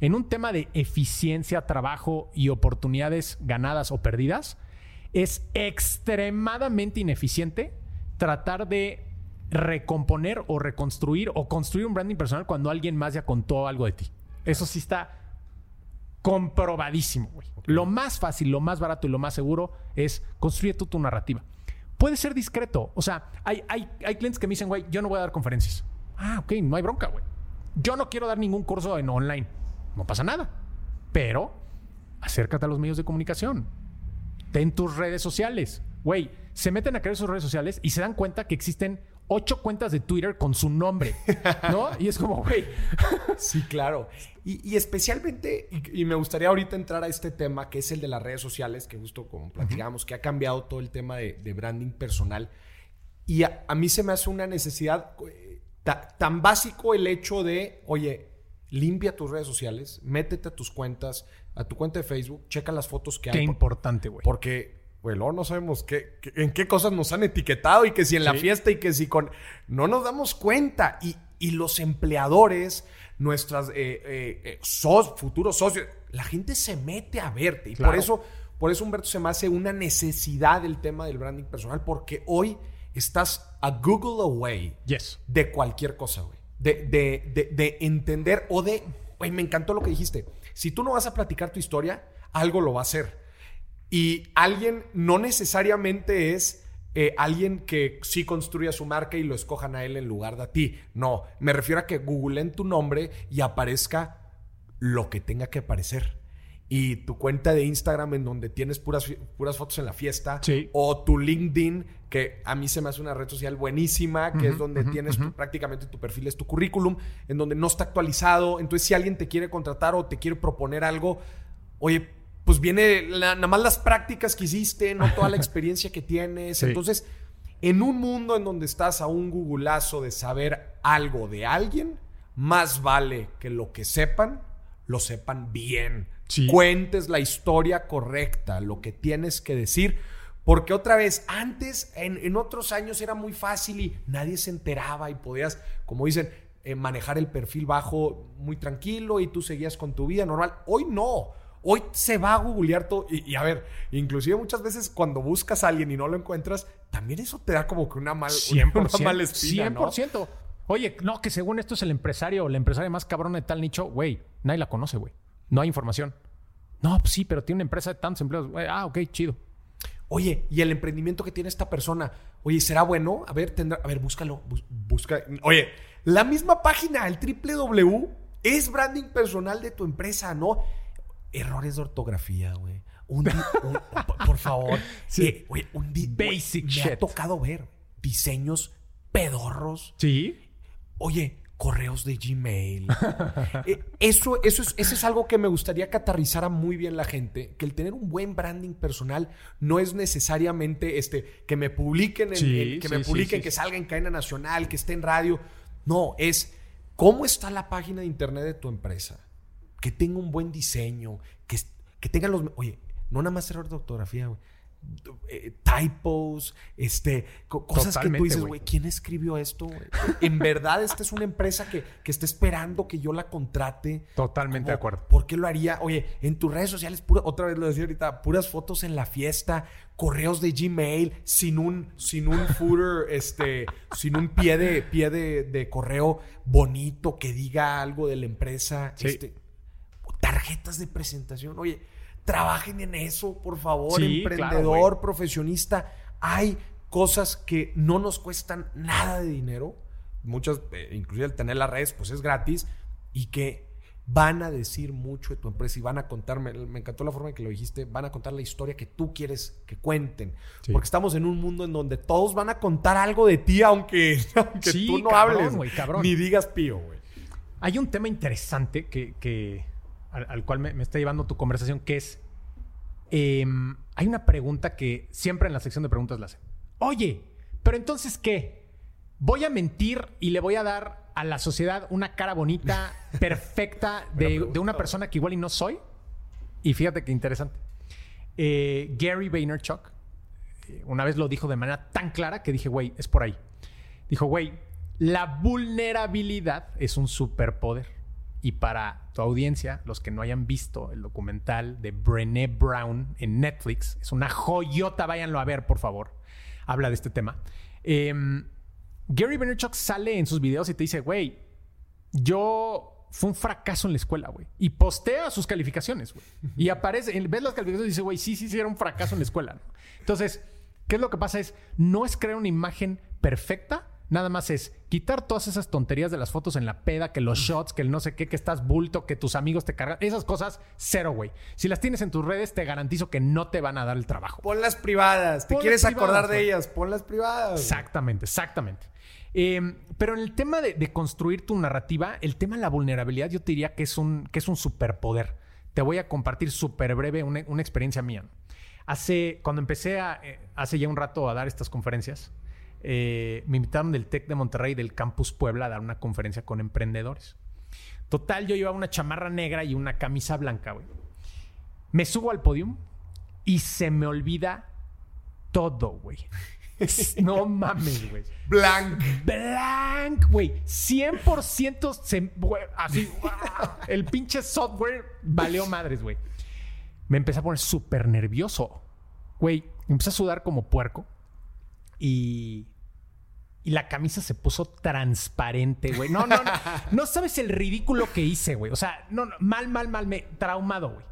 En un tema de eficiencia, trabajo y oportunidades ganadas o perdidas, es extremadamente ineficiente tratar de recomponer o reconstruir o construir un branding personal cuando alguien más ya contó algo de ti. Eso sí está comprobadísimo, güey. Lo más fácil, lo más barato y lo más seguro es construir tú tu narrativa. Puede ser discreto. O sea, hay, hay, hay clientes que me dicen, güey, yo no voy a dar conferencias. Ah, ok, no hay bronca, güey. Yo no quiero dar ningún curso en online. No pasa nada. Pero acércate a los medios de comunicación. Ten tus redes sociales. Güey, se meten a crear sus redes sociales y se dan cuenta que existen ocho cuentas de Twitter con su nombre. ¿No? Y es como, güey. Sí, claro. Y, y especialmente, y, y me gustaría ahorita entrar a este tema, que es el de las redes sociales, que justo como platicamos, que ha cambiado todo el tema de, de branding personal. Y a, a mí se me hace una necesidad eh, ta- tan básico el hecho de, oye, limpia tus redes sociales, métete a tus cuentas, a tu cuenta de Facebook, checa las fotos que Qué hay. por- importante, güey. porque, güey, luego no sabemos qué, qué- en qué cosas nos han etiquetado y que si en la fiesta y que si con... No nos damos cuenta. Y, y los empleadores, nuestras eh, eh, eh, so- futuros socios, la gente se mete a verte. Y por eso, por eso, Humberto, se me hace una necesidad del tema del branding personal, porque hoy estás a Google away Yes. de cualquier cosa, güey. De, de, de, de entender o de, güey, me encantó lo que dijiste. Si tú no vas a platicar tu historia, algo lo va a hacer. Y alguien no necesariamente es eh, alguien que sí construya su marca y lo escojan a él en lugar de a ti. No, me refiero a que googleen tu nombre y aparezca lo que tenga que aparecer. Y tu cuenta de Instagram en donde tienes puras, puras fotos en la fiesta. Sí. O tu LinkedIn, que a mí se me hace una red social buenísima, que es donde tienes tu- prácticamente tu perfil, es tu currículum, en donde no está actualizado. Entonces, si alguien te quiere contratar o te quiere proponer algo, oye, pues viene la- nada más las prácticas que hiciste, no toda la experiencia que tienes. Sí. Entonces, en un mundo en donde estás a un googleazo de saber algo de alguien, más vale que lo que sepan, lo sepan bien. Sí. Cuentes la historia correcta, lo que tienes que decir. Porque otra vez, antes, en, en otros años era muy fácil y nadie se enteraba y podías, como dicen, eh, manejar el perfil bajo muy tranquilo y tú seguías con tu vida normal. Hoy no. Hoy se va a googlear todo. Y, y a ver, inclusive muchas veces cuando buscas a alguien y no lo encuentras, también eso te da como que una, mal, una 100%. mala espina, ¿no? 100%. Oye, no, que según esto es el empresario o la empresaria más cabrona de tal nicho, güey, nadie la conoce, güey. No hay información. No, pues sí, pero tiene una empresa de tantos empleados. Güey, ah, ok, chido. Oye, y el emprendimiento que tiene esta persona, oye, ¿será bueno? A ver, tendrá, a ver, búscalo, bus- busca. Oye, la misma página, el www, es branding personal de tu empresa, ¿no? Errores de ortografía, güey. Un, un- por- favor. Sí. Eh, un Basic Me ha tocado ver diseños pedorros. Sí. Oye, correos de Gmail. Eh, eso, eso, es, eso es algo que me gustaría que aterrizara muy bien la gente, que el tener un buen branding personal no es necesariamente este, que me publiquen, en- Sí, en- que sí, me publiquen, que salga en cadena nacional, que esté en radio. No, es cómo está la página de internet de tu empresa. Que tenga un buen diseño, que, que tengan los... Oye, no nada más error de ortografía, güey. Eh, typos, este, co- cosas que tú dices, güey. ¿quién escribió esto? En verdad, esta es una empresa que, que está esperando que yo la contrate. Totalmente de acuerdo. ¿Por qué lo haría? Oye, en tus redes sociales, pura- otra vez lo decía ahorita, puras fotos en la fiesta, correos de Gmail, sin un, sin un footer, este, sin un pie de, pie de, de correo bonito que diga algo de la empresa. Sí. Este, tarjetas de presentación. Oye, trabajen en eso, por favor, Sí, emprendedor, claro, profesionista. Hay cosas que no nos cuestan nada de dinero. Muchas, eh, inclusive el tener las redes, pues es gratis. Y que van a decir mucho de tu empresa y van a contar, me, encantó la forma en que lo dijiste, van a contar la historia que tú quieres que cuenten. Sí. Porque estamos en un mundo en donde todos van a contar algo de ti, aunque, aunque Sí, tú no cabrón, hables, güey, cabrón. ni digas pío, güey. Hay un tema interesante que, que- al, al cual me, me está llevando tu conversación, que es, em, hay una pregunta que siempre en la sección de preguntas la hacen. Oye, pero entonces, ¿qué? ¿Voy a mentir y le voy a dar a la sociedad una cara bonita, perfecta, de, de una persona que igual y no soy? Y fíjate qué interesante. Eh, Gary Vaynerchuk eh, una vez lo dijo de manera tan clara que dije, güey, es por ahí. Dijo, güey, la vulnerabilidad es un superpoder. Y para tu audiencia, los que no hayan visto el documental de Brené Brown en Netflix, es una joyota, váyanlo a ver, por favor. Habla de este tema. Em, Gary Vaynerchuk sale en sus videos y te dice, güey, yo fue un fracaso en la escuela, güey. Y postea sus calificaciones, güey. Y aparece, ves las calificaciones y dice, güey, sí, sí, sí, era un fracaso en la escuela. Entonces, ¿qué es lo que pasa? Es, no es crear una imagen perfecta, nada más es quitar todas esas tonterías de las fotos en la peda, que los shots, que el no sé qué, que estás bulto, que tus amigos te cargan. Esas cosas, cero, güey. Si las tienes en tus redes, te garantizo que no te van a dar el trabajo. Ponlas privadas. ¿Te quieres privadas, acordar de güey. ellas? Ponlas privadas. Exactamente, exactamente. Eh, pero en el tema de, de construir tu narrativa, el tema de la vulnerabilidad, yo te diría que es un, que es un superpoder. Te voy a compartir súper breve una, una experiencia mía. Hace, cuando empecé a, eh, hace ya un rato a dar estas conferencias, eh, me invitaron del TEC de Monterrey, del Campus Puebla, a dar una conferencia con emprendedores. Total, yo llevaba una chamarra negra y una camisa blanca, güey. Me subo al podio y se me olvida todo, güey. No mames, güey. Blank. Blank, güey. 100% se, así. El pinche software valió madres, güey. Me empecé a poner súper nervioso. Güey, empecé a sudar como puerco. Y. Y la camisa se puso transparente, güey. No, no, no. No sabes el ridículo que hice, güey. O sea, no, no, mal, mal, mal. Me traumado, güey.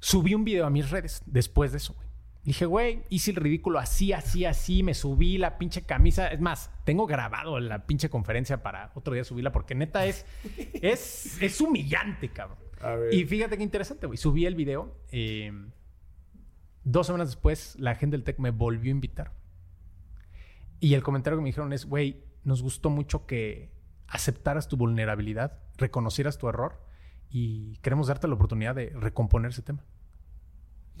Subí un video a mis redes después de eso, güey. Dije, güey, hice el ridículo así, así, así. Me subí la pinche camisa. Es más, tengo grabado la pinche conferencia para otro día subirla porque neta es, es, es humillante, cabrón. A ver. Y fíjate qué interesante, güey. Subí el video. eh, dos semanas después, la gente del TEC me volvió a invitar. Y el comentario que me dijeron es, güey, nos gustó mucho que aceptaras tu vulnerabilidad, reconocieras tu error y queremos darte la oportunidad de recomponer ese tema.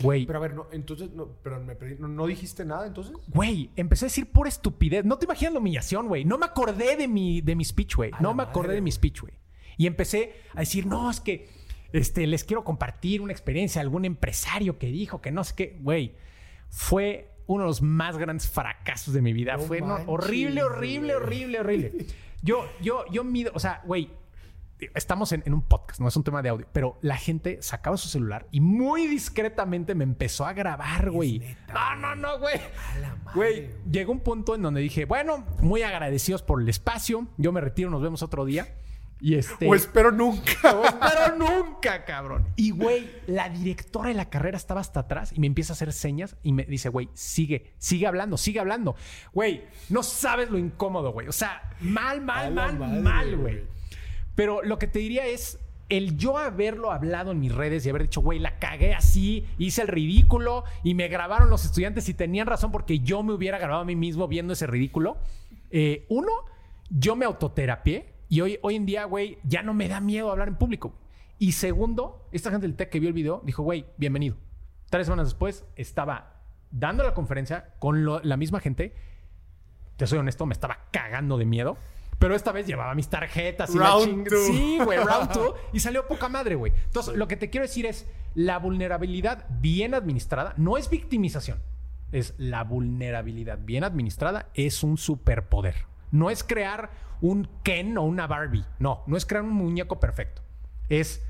Güey, Pero a ver, no, entonces, no, pero me perdí. ¿No, no dijiste nada entonces? Güey, empecé a decir pura estupidez. No te imaginas la humillación, güey. No me acordé de mi, de mi speech, güey. No me acordé de mi speech, güey. Y empecé a decir, no, es que este, les quiero compartir una experiencia, algún empresario que dijo que no sé qué. Güey, fue uno de los más grandes fracasos de mi vida. No fue manches, horrible, horrible, horrible, horrible. Yo, yo, yo mido, o sea, güey, estamos en, en un podcast, no es un tema de audio, pero la gente sacaba su celular y muy discretamente me empezó a grabar, güey. No, no, no, güey. Güey, llegó un punto en donde dije, bueno, muy agradecidos por el espacio. Yo me retiro, nos vemos otro día. Y este. O espero nunca. o espero nunca, cabrón. Y güey, la directora de la carrera estaba hasta atrás y me empieza a hacer señas y me dice, güey, sigue, sigue hablando, sigue hablando. Güey, no sabes lo incómodo, güey. O sea, mal, mal, mal, madre, mal, güey. güey. Pero lo que te diría es el yo haberlo hablado en mis redes y haber dicho, güey, la cagué así, hice el ridículo y me grabaron los estudiantes y tenían razón porque yo me hubiera grabado a mí mismo viendo ese ridículo. Eh, uno, yo me autoterapié y hoy, hoy en día, güey, ya no me da miedo hablar en público. Y segundo, esta gente del TEC que vio el video dijo, güey, bienvenido. Tres semanas después estaba dando la conferencia con lo- la misma gente. Te soy honesto, me estaba cagando de miedo. Pero esta vez llevaba mis tarjetas y la Round two. Sí, güey, round two. Y salió poca madre, güey. Entonces, lo que te quiero decir es, la vulnerabilidad bien administrada no es victimización. Es la vulnerabilidad bien administrada es un superpoder. No es crear un Ken o una Barbie. No, no es crear un muñeco perfecto. Es,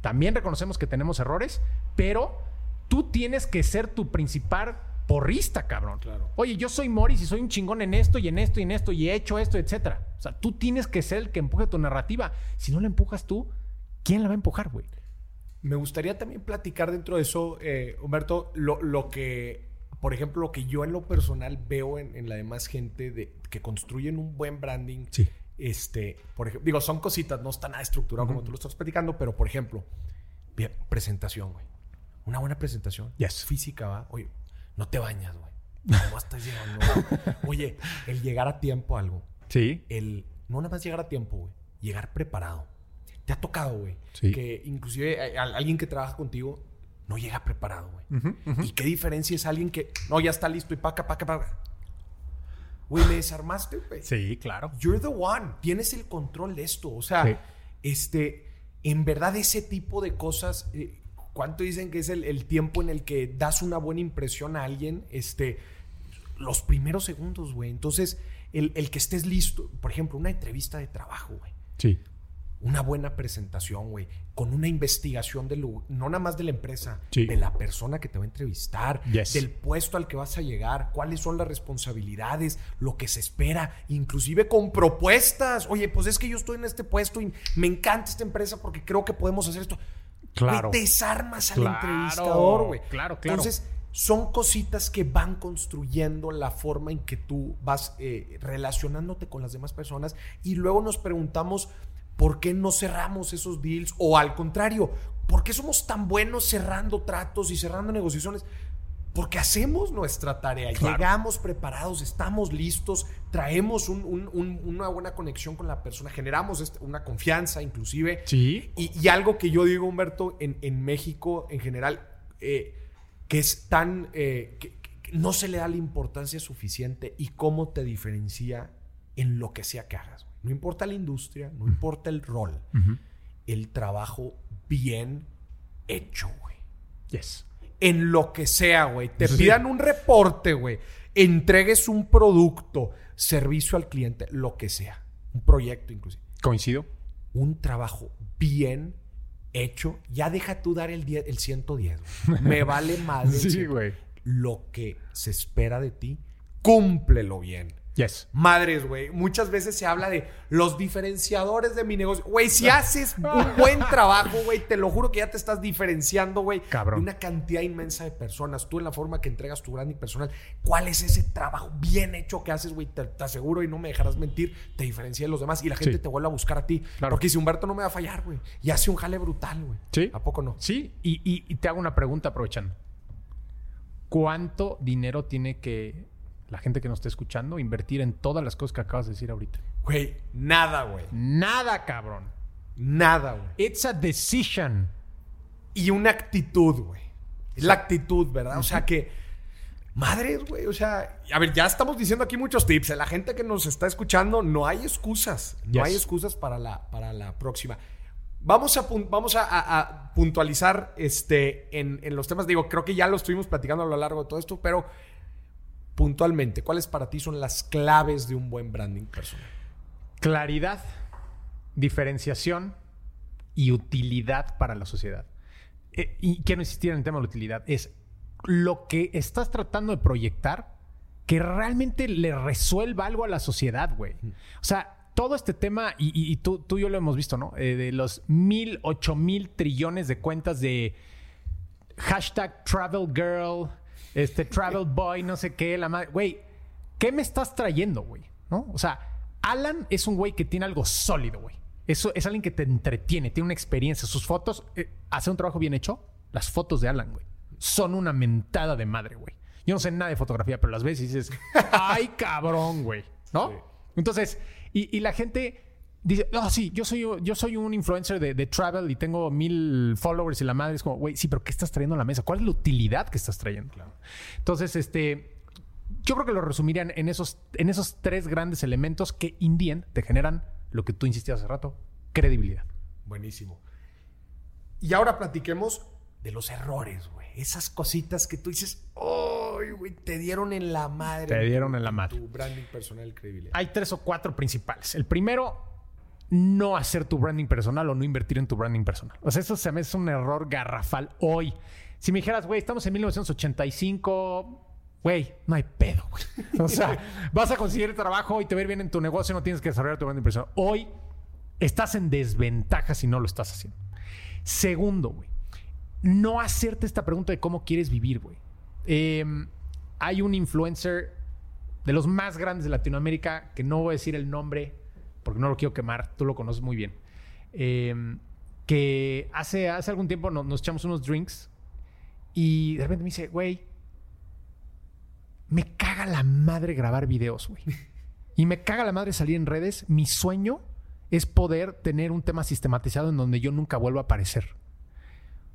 también reconocemos que tenemos errores, pero tú tienes que ser tu principal porrista, cabrón. Claro. Oye, yo soy Morris y soy un chingón en esto y en esto y en esto y he hecho esto, etcétera. O sea, tú tienes que ser el que empuje tu narrativa. Si no la empujas tú, ¿quién la va a empujar, güey? Me gustaría también platicar dentro de eso, eh, Humberto, lo, lo que, por ejemplo, lo que yo en lo personal veo en, en la demás gente de, que construyen un buen branding Sí. Este, por ejemplo, digo, son cositas, no está nada estructurado como tú lo estás platicando, pero por ejemplo, bien, presentación, güey. Una buena presentación. Yes. Física, va. Oye, no te bañas, güey. ¿Cómo estás llegando? güey? Oye, el llegar a tiempo a algo. Sí. El no nada más llegar a tiempo, güey. Llegar preparado. Te ha tocado, güey. Sí. Que inclusive a- a- alguien que trabaja contigo no llega preparado, güey. ¿Y qué diferencia es alguien que no ya está listo y paca, paca, paca? Güey, me desarmaste, güey. Sí, claro. You're the one. Tienes el control de esto. O sea, Sí. este, en verdad ese tipo de cosas, eh, ¿cuánto dicen que es el, el tiempo en el que das una buena impresión a alguien? Este, los primeros segundos, güey. Entonces, el, el que estés listo, por ejemplo, una entrevista de trabajo, güey. Sí. Una buena presentación, güey. Con una investigación de lo, no nada más de la empresa, Sí. de la persona que te va a entrevistar, Yes. del puesto al que vas a llegar, cuáles son las responsabilidades, lo que se espera, inclusive con propuestas. Oye, pues es que yo estoy en este puesto y me encanta esta empresa porque creo que podemos hacer esto. Claro. Güey, desarmas al Claro, entrevistador, güey. claro, claro. Entonces, son cositas que van construyendo la forma en que tú vas eh, relacionándote con las demás personas y luego nos preguntamos por qué no cerramos esos deals o al contrario, ¿por qué somos tan buenos cerrando tratos y cerrando negociaciones? Porque hacemos nuestra tarea, Claro. llegamos preparados, estamos listos, traemos un- un- un- una buena conexión con la persona, generamos este- una confianza inclusive. Sí. Y, y algo que yo digo, Humberto, en, en México en general, eh, que es tan... eh, que, que no se le da la importancia suficiente y cómo te diferencia en lo que sea que hagas. No importa la industria, no importa el rol, el trabajo bien hecho, güey. Yes. En lo que sea, güey. Te Sí. pidan un reporte, güey. Entregues un producto, servicio al cliente, lo que sea. Un proyecto inclusive Coincido. un trabajo bien hecho, ya deja tú dar el, 10 el 110. güey. Me vale más. Sí, güey. Lo que se espera de ti, cúmplelo bien. Yes. Madres, güey. Muchas veces se habla de los diferenciadores de mi negocio. Güey, si haces un buen trabajo, güey, te lo juro que ya te estás diferenciando, güey. Cabrón. De una cantidad inmensa de personas. Tú en la forma que entregas tu branding personal. ¿Cuál es ese trabajo bien hecho que haces, güey? Te, te aseguro y no me dejarás mentir. Te diferencia de los demás y la gente Sí. te vuelve a buscar a ti. Claro. Porque si Humberto no me va a fallar, güey. Y hace un jale brutal, güey. Sí. ¿A poco no? Sí, y, y- y te hago una pregunta aprovechando. ¿Cuánto dinero tiene que la gente que nos está escuchando invertir en todas las cosas que acabas de decir ahorita? Güey, nada, güey. Nada, cabrón. Nada, güey. It's a decision. y una actitud, güey. Es la actitud, ¿verdad? O sea que, madres, güey, o sea, a ver, ya estamos diciendo aquí muchos tips. La gente que nos está escuchando, no hay excusas. No Yes. hay excusas para la, para la próxima. Vamos a, vamos a, a- a puntualizar este, en, en los temas. Digo, creo que ya lo estuvimos platicando a lo largo de todo esto, pero puntualmente, ¿cuáles para ti son las claves de un buen branding personal? Claridad, diferenciación y utilidad para la sociedad. Eh, y quiero insistir en el tema de la utilidad. Es lo que estás tratando de proyectar que realmente le resuelva algo a la sociedad, güey. O sea, todo este tema, y, y- y tú, tú y yo lo hemos visto, ¿no? Eh, de los mil, ocho mil trillones de cuentas de hashtag travel girl, este travel boy, no sé qué, la madre. Güey, ¿qué me estás trayendo, güey? ¿No? O sea, Alan es un güey que tiene algo sólido, güey. Eso es alguien que te entretiene, tiene una experiencia. Sus fotos, eh, hace un trabajo bien hecho. Las fotos de Alan, güey, son una mentada de madre, güey. Yo no sé nada de fotografía, pero las ves y dices, ay, cabrón, güey. ¿No? Sí. Entonces, y, y la gente dice, no, sí, yo soy, yo soy un influencer de, de travel y tengo mil followers y la madre es como, güey, sí, pero ¿qué estás trayendo a la mesa? ¿Cuál es la utilidad que estás trayendo? Entonces, este, yo creo que lo resumirían en esos, en esos tres grandes elementos que indien te generan lo que tú insistías hace rato, credibilidad. Buenísimo. Y ahora platiquemos de los errores, güey. Esas cositas que tú dices, ¡ay, güey! Te dieron en la madre. Te dieron en la madre. Tu branding personal credibilidad. Hay tres o cuatro principales. El primero, no hacer tu branding personal o no invertir en tu branding personal. O sea, eso se me hace un error garrafal hoy. Si me dijeras, güey, estamos en 1985, güey, no hay pedo, güey. O sea, vas a conseguir trabajo y te ver bien en tu negocio, no tienes que desarrollar tu branding personal. Hoy estás en desventaja si no lo estás haciendo. Segundo, güey, no hacerte esta pregunta de cómo quieres vivir, güey. Eh, hay un influencer de los más grandes de Latinoamérica, que no voy a decir el nombre porque no lo quiero quemar, tú lo conoces muy bien. Eh, que hace, hace algún tiempo nos, nos echamos unos drinks y de repente me dice, güey, me caga la madre grabar videos, güey. Y me caga la madre salir en redes. Mi sueño es poder tener un tema sistematizado en donde yo nunca vuelva a aparecer.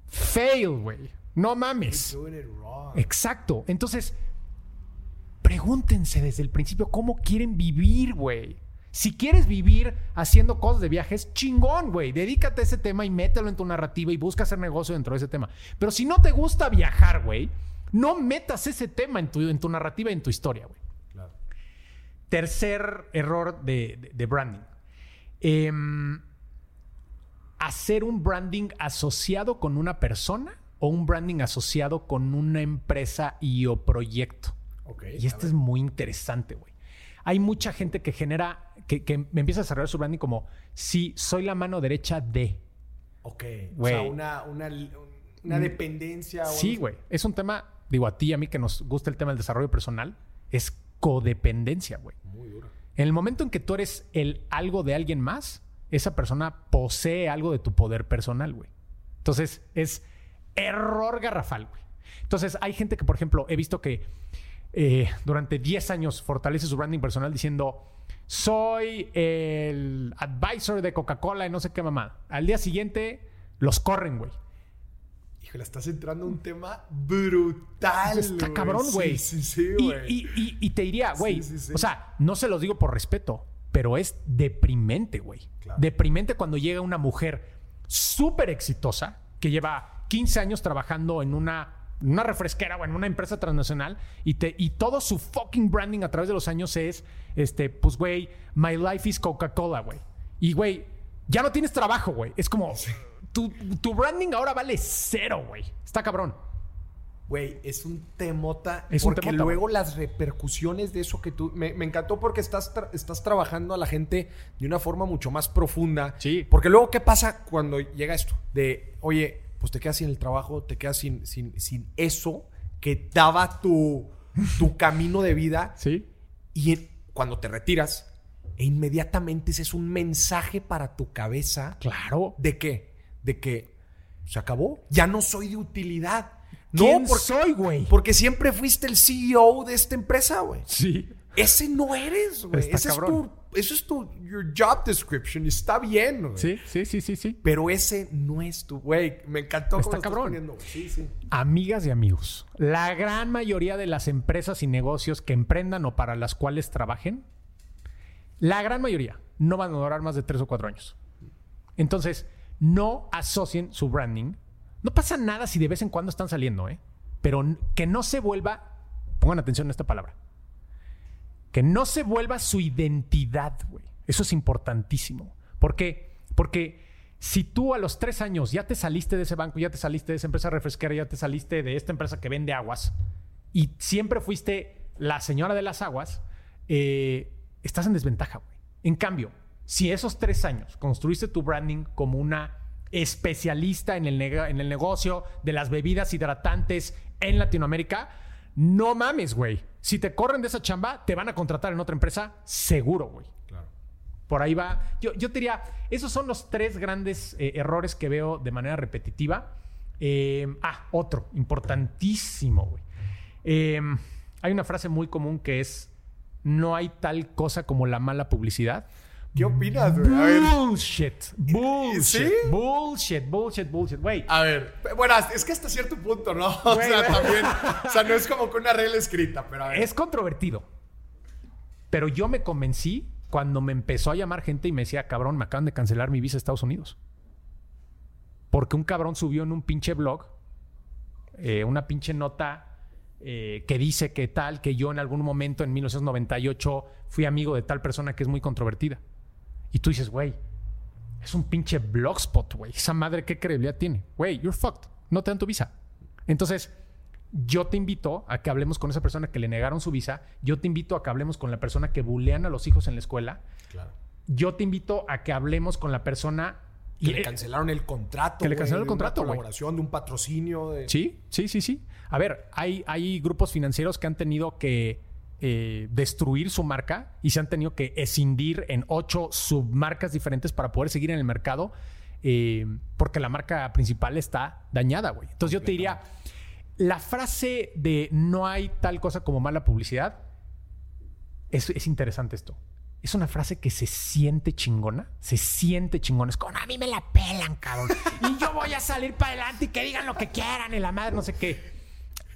Fail, güey. No mames. Exacto. Entonces, pregúntense desde el principio cómo quieren vivir, güey. Si quieres vivir haciendo cosas de viajes, chingón, güey. Dedícate a ese tema y mételo en tu narrativa y busca hacer negocio dentro de ese tema. Pero si no te gusta viajar, güey, no metas ese tema en tu, en tu narrativa y en tu historia, güey. Claro. Tercer error de, de- de branding. Em, hacer un branding asociado con una persona o un branding asociado con una empresa y o proyecto. Y esto es muy interesante, güey. Hay mucha gente que genera, que, que me empieza a desarrollar su branding como si soy la mano derecha de. Ok. O sea, una, una, una dependencia. o Sí, güey. Es un tema, digo, a ti y a mí que nos gusta el tema del desarrollo personal, es codependencia, güey. Muy duro. En el momento en que tú eres el algo de alguien más, esa persona posee algo de tu poder personal, güey. Entonces, es error garrafal, güey. Entonces, hay gente que, por ejemplo, he visto que eh, durante 10 años fortalece su branding personal diciendo, soy el advisor de Coca-Cola y no sé qué mamá. Al día siguiente, los corren, güey. Híjole, estás entrando en un tema brutal. Está cabrón, güey. Sí, sí, sí, Y- güey. y, y- y te diría, güey, Sí, sí, sí. o sea, no se los digo por respeto, pero es deprimente, güey. Claro. Deprimente cuando llega una mujer súper exitosa que lleva 15 años trabajando en una, una refresquera o en una empresa transnacional y, te, y todo su fucking branding a través de los años es, este, pues, güey, my life is Coca-Cola, güey. Y, güey, ya no tienes trabajo, güey. Es como, tu, tu branding ahora vale cero, güey. Está cabrón. Güey, es un temota. Es un porque temota, luego las repercusiones de eso que tú. Me, me encantó porque estás, tra- estás trabajando a la gente de una forma mucho más profunda. Sí. Porque luego, ¿qué pasa cuando llega esto? De, oye, pues te quedas sin el trabajo, te quedas sin, sin, sin eso que daba tu, tu camino de vida. Sí. Y en- cuando te retiras, e inmediatamente ese es un mensaje para tu cabeza. Claro. ¿De qué? De que se acabó. Ya no soy de utilidad. No, ¿Quién porque, soy, güey? porque siempre fuiste el CEO de esta empresa, güey. Sí. Ese no eres, güey. Ese es tu, eso es tu your job description. y Está bien, güey. Sí, sí, sí, sí, sí. Pero ese no es tu, güey. Me encantó. Está estás cabrón. poniendo, güey. Sí, sí. Amigas y amigos, la gran mayoría de las empresas y negocios que emprendan o para las cuales trabajen, la gran mayoría no van a durar más de tres o cuatro años. Entonces, no asocien su branding. No pasa nada si de vez en cuando están saliendo, ¿eh? Pero que no se vuelva, pongan atención a esta palabra, que no se vuelva su identidad, güey. Eso es importantísimo. ¿Por qué? Porque si tú a los tres años ya te saliste de ese banco, ya te saliste de esa empresa refresquera, ya te saliste de esta empresa que vende aguas y siempre fuiste la señora de las aguas, eh, estás en desventaja, güey. En cambio, si esos tres años construiste tu branding como una especialista en el, en el negocio de las bebidas hidratantes en Latinoamérica, no mames, güey. Si te corren de esa chamba, te van a contratar en otra empresa, seguro, güey. Claro. Por ahí va. Yo, yo te diría, esos son los tres grandes eh, errores que veo de manera repetitiva. Eh, ah, otro, importantísimo, güey. Eh, hay una frase muy común que es, no hay tal cosa como la mala publicidad. ¿Qué opinas, güey? A ver. Bullshit, bullshit, ¿Sí? bullshit, bullshit, bullshit, güey. A ver, bueno, es que hasta cierto punto, ¿no? O sea, también, o sea, no es como que una regla escrita, pero a ver. Es controvertido. Pero yo me convencí cuando me empezó a llamar gente y me decía, cabrón, me acaban de cancelar mi visa a Estados Unidos. Porque un cabrón subió en un pinche blog eh, una pinche nota eh, que dice que tal, que yo en algún momento en 1998 fui amigo de tal persona que es muy controvertida. Y tú dices, güey, es un pinche blogspot, güey. Esa madre, ¿qué credibilidad tiene? Güey, you're fucked. No te dan tu visa. Entonces, yo te invito a que hablemos con esa persona que le negaron su visa. Yo te invito a que hablemos con la persona que bulean a los hijos en la escuela. Claro. Yo te invito a que hablemos con la persona... Que y- le cancelaron el contrato. Que le cancelaron el de una contrato, colaboración, de un patrocinio. De... Sí, sí, sí, sí. A ver, hay, hay grupos financieros que han tenido que eh, destruir su marca y se han tenido que escindir en ocho submarcas diferentes para poder seguir en el mercado eh, porque la marca principal está dañada, güey. Entonces yo te diría, la frase de no hay tal cosa como mala publicidad, es, es interesante esto. Es una frase que se siente chingona, se siente chingona. Es como, a mí me la pelan, cabrón. y yo voy a salir para adelante y que digan lo que quieran y la madre no sé qué.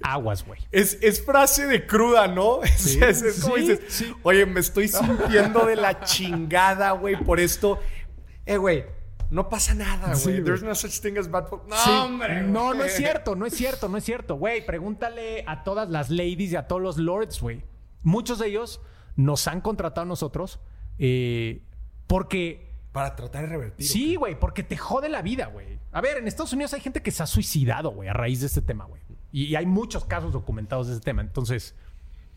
Aguas, güey. Es, es, frase de cruda, ¿no? Sí, es, es como sí, dices, sí. oye, me estoy sintiendo de la chingada, güey, por esto. Eh, güey, no pasa nada, güey. Sí. There's no such thing as bad No, hombre. No, no es cierto, no es cierto, no es cierto. Güey, pregúntale a todas las ladies y a todos los lords, güey. Muchos de ellos nos han contratado a nosotros eh, porque... Para tratar de revertir. Sí, güey, porque te jode la vida, güey. A ver, en Estados Unidos hay gente que se ha suicidado, güey, a raíz de este tema, güey. Y, y hay muchos casos documentados de este tema. Entonces,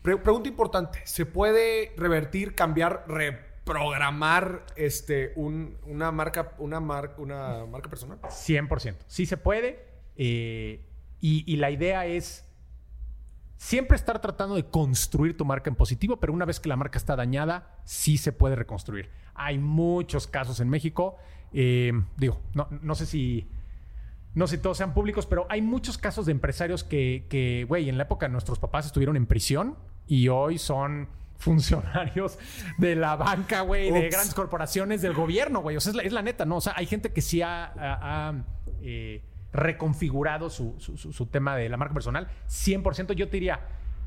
Pre- pregunta importante. ¿Se puede revertir, cambiar, reprogramar este, un- una, marca, una, mar- una marca personal? 100%. Sí se puede. eh, y, y la idea es siempre estar tratando de construir tu marca en positivo, pero una vez que la marca está dañada, sí se puede reconstruir. Hay muchos casos en México. eh, digo, no, no sé si... No sé si todos sean públicos, pero hay muchos casos de empresarios que, que, güey, en la época nuestros papás estuvieron en prisión y hoy son funcionarios de la banca, güey, de grandes corporaciones, del gobierno, güey. O sea, es la, es la neta, ¿no? O sea, hay gente que sí ha, ha- ha, eh, reconfigurado su, su- su- su tema de la marca personal. 100%, yo te diría,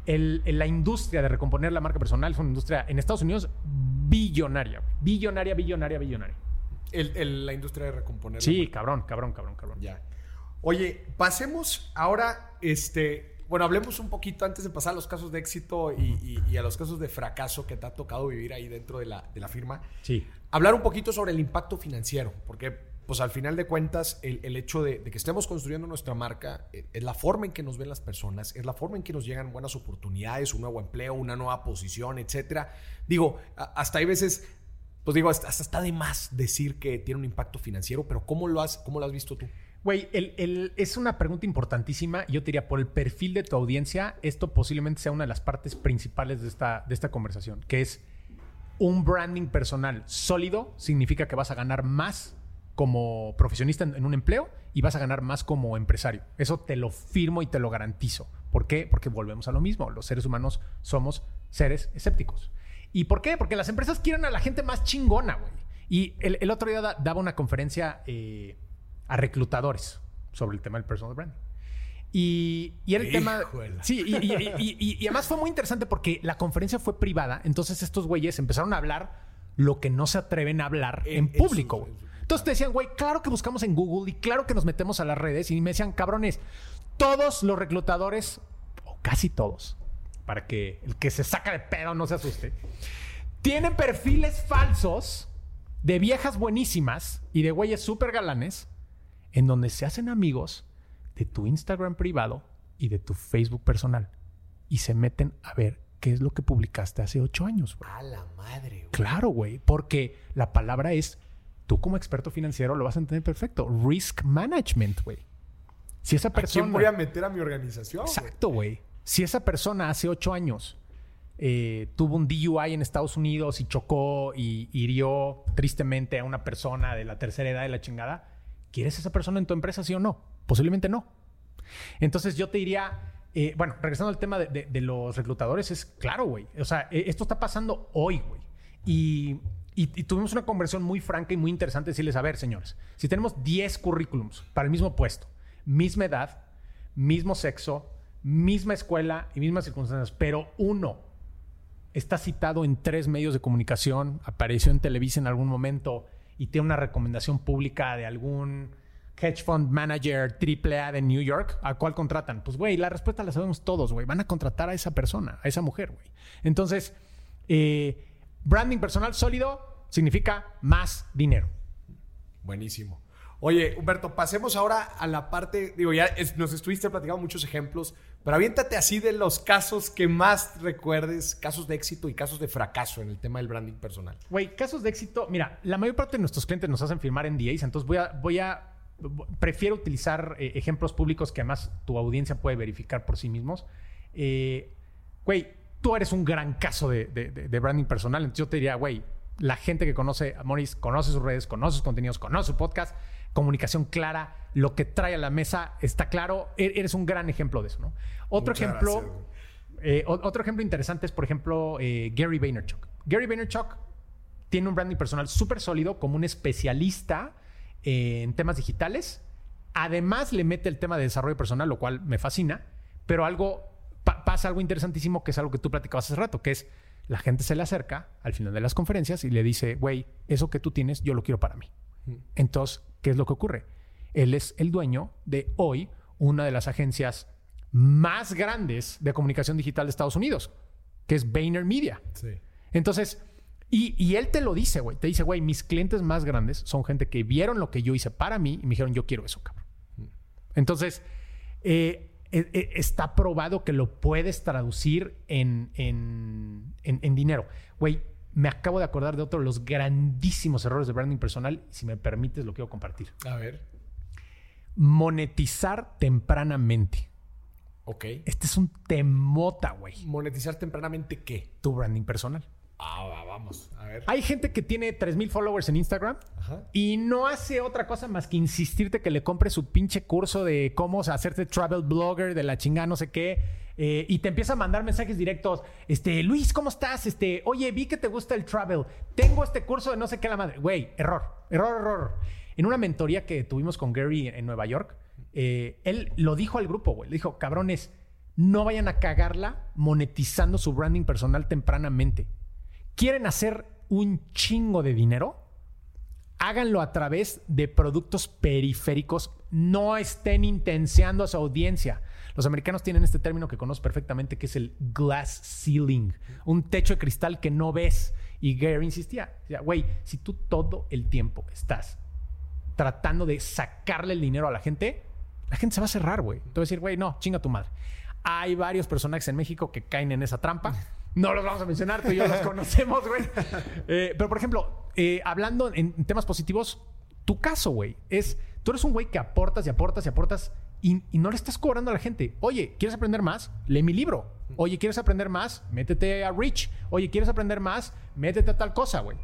el- la industria de recomponer la marca personal es una industria en Estados Unidos billonaria. Billonaria, billonaria, billonaria. El- el- la industria de recomponer. Sí, cabrón, cabrón, cabrón, cabrón. Ya. Oye, pasemos ahora, este, bueno, hablemos un poquito antes de pasar a los casos de éxito y, y- y a los casos de fracaso que te ha tocado vivir ahí dentro de la, de la firma. Sí. Hablar un poquito sobre el impacto financiero, porque pues al final de cuentas el, el hecho de, de que estemos construyendo nuestra marca eh, es la forma en que nos ven las personas, es la forma en que nos llegan buenas oportunidades, un nuevo empleo, una nueva posición, etcétera. Digo, hasta hay veces, pues digo, hasta, hasta está de más decir que tiene un impacto financiero, pero ¿cómo lo has, cómo lo has visto tú? Güey, el- el- es una pregunta importantísima. Yo te diría, por el perfil de tu audiencia, esto posiblemente sea una de las partes principales de esta, de esta conversación, que es un branding personal sólido significa que vas a ganar más como profesionista en, un empleo y vas a ganar más como empresario. Eso te lo firmo y te lo garantizo. ¿Por qué? Porque volvemos a lo mismo. Los seres humanos somos seres escépticos. ¿Y por qué? Porque las empresas quieren a la gente más chingona, güey. Y el, el otro día da- daba una conferencia eh, a reclutadores sobre el tema del personal branding. Y, y era el tema. Sí, y, además fue muy interesante porque la conferencia fue privada. Entonces estos güeyes empezaron a hablar lo que no se atreven a hablar en, En- en público. su- en su- Entonces te decían, güey, claro que buscamos en Google y claro que nos metemos a las redes. Y me decían, cabrones, todos los reclutadores, o casi todos, para que el que se saca de pedo no se asuste, tienen perfiles falsos de viejas buenísimas y de güeyes súper galanes en donde se hacen amigos de tu Instagram privado y de tu Facebook personal y se meten a ver qué es lo que publicaste hace ocho años. A la madre. Claro, güey, porque la palabra es, tú como experto financiero lo vas a entender perfecto, risk management, güey. Si esa ¿A quién persona... voy a meter a mi organización? Exacto, güey. Si esa persona hace ocho años eh, tuvo un DUI en Estados Unidos y chocó y hirió tristemente a una persona de la tercera edad de la chingada, ¿quieres esa persona en tu empresa, sí o no? Posiblemente no. Entonces yo te diría, eh, bueno, regresando al tema de, los reclutadores, es claro, güey. O sea, eh, esto está pasando hoy, güey. Y, y- y tuvimos una conversión muy franca y muy interesante decirles, a ver, señores, si tenemos 10 currículums para el mismo puesto, misma edad, mismo sexo, misma escuela y mismas circunstancias, pero uno está citado en tres medios de comunicación, apareció en Televisa en algún momento y tiene una recomendación pública de algún hedge fund manager AAA de New York, ¿a cuál contratan? Pues, güey, la respuesta la sabemos todos, güey. Van a contratar a esa persona, a esa mujer, güey. Entonces, eh, branding personal sólido significa más dinero. Buenísimo. Oye, Humberto, pasemos ahora a la parte, digo, ya nos estuviste platicando muchos ejemplos, pero aviéntate así de los casos que más recuerdes, casos de éxito y casos de fracaso en el tema del branding personal. Güey, casos de éxito. Mira, la mayor parte de nuestros clientes nos hacen firmar NDAs, entonces voy a, voy a, prefiero utilizar eh, ejemplos públicos que además tu audiencia puede verificar por sí mismos. Eh, Güey, tú eres un gran caso de- de branding personal. Entonces yo te diría, güey, la gente que conoce a Morris, conoce sus redes, conoce sus contenidos, conoce su podcast, comunicación clara, lo que trae a la mesa está claro. E- Eres un gran ejemplo de eso, ¿no? Otro Muchas ejemplo, eh, otro ejemplo interesante es, por ejemplo, eh, Gary Vaynerchuk. Gary Vaynerchuk tiene un branding personal súper sólido como un especialista eh, en temas digitales. Además, le mete el tema de desarrollo personal, lo cual me fascina. Pero algo pa- pasa algo interesantísimo que es algo que tú platicabas hace rato, que es la gente se le acerca al final de las conferencias y le dice, güey, eso que tú tienes, yo lo quiero para mí. Entonces, ¿qué es lo que ocurre? Él es el dueño de hoy una de las agencias más grandes de comunicación digital de Estados Unidos, que es Vayner Media. Sí. Entonces, y, y él te lo dice, güey. Te dice, güey, mis clientes más grandes son gente que vieron lo que yo hice para mí y me dijeron, yo quiero eso, cabrón. Entonces, eh, eh, eh, está probado que lo puedes traducir en, en- en- en dinero. Güey, me acabo de acordar de otro de los grandísimos errores de branding personal. Si me permites, lo quiero compartir. A ver. Monetizar tempranamente. Ok. Este es un temota, güey. ¿Monetizar tempranamente qué? Tu branding personal. Ah, va, vamos. A ver. Hay gente que tiene 3000 followers en Instagram Ajá. y no hace otra cosa más que insistirte que le compre su pinche curso de cómo hacerte travel blogger, de la chingada, no sé qué. Eh, y te empieza a mandar mensajes directos. Este, Luis, ¿cómo estás? Este, oye, vi que te gusta el travel. Tengo este curso de no sé qué la madre. Güey, error, error, error. En una mentoría que tuvimos con Gary en Nueva York, eh, él lo dijo al grupo, güey. Le dijo, cabrones, no vayan a cagarla monetizando su branding personal tempranamente. ¿Quieren hacer un chingo de dinero? Háganlo a través de productos periféricos. No estén intenseando a su audiencia. Los americanos tienen este término que conozco perfectamente, que es el glass ceiling, un techo de cristal que no ves. Y Gary insistía, güey, si tú todo el tiempo estás tratando de sacarle el dinero a la gente, la gente se va a cerrar, güey. Te va a decir, güey, no, chinga tu madre. Hay varios personajes en México que caen en esa trampa. No los vamos a mencionar, tú y yo los conocemos, güey. Eh, pero, por ejemplo, eh, hablando en temas positivos, tu caso, güey, es, tú eres un güey que aportas y aportas y aportas y, y no le estás cobrando a la gente. Oye, ¿quieres aprender más? Lee mi libro. Oye, ¿quieres aprender más? Métete a Rich. Oye, ¿quieres aprender más? Métete a tal cosa, güey.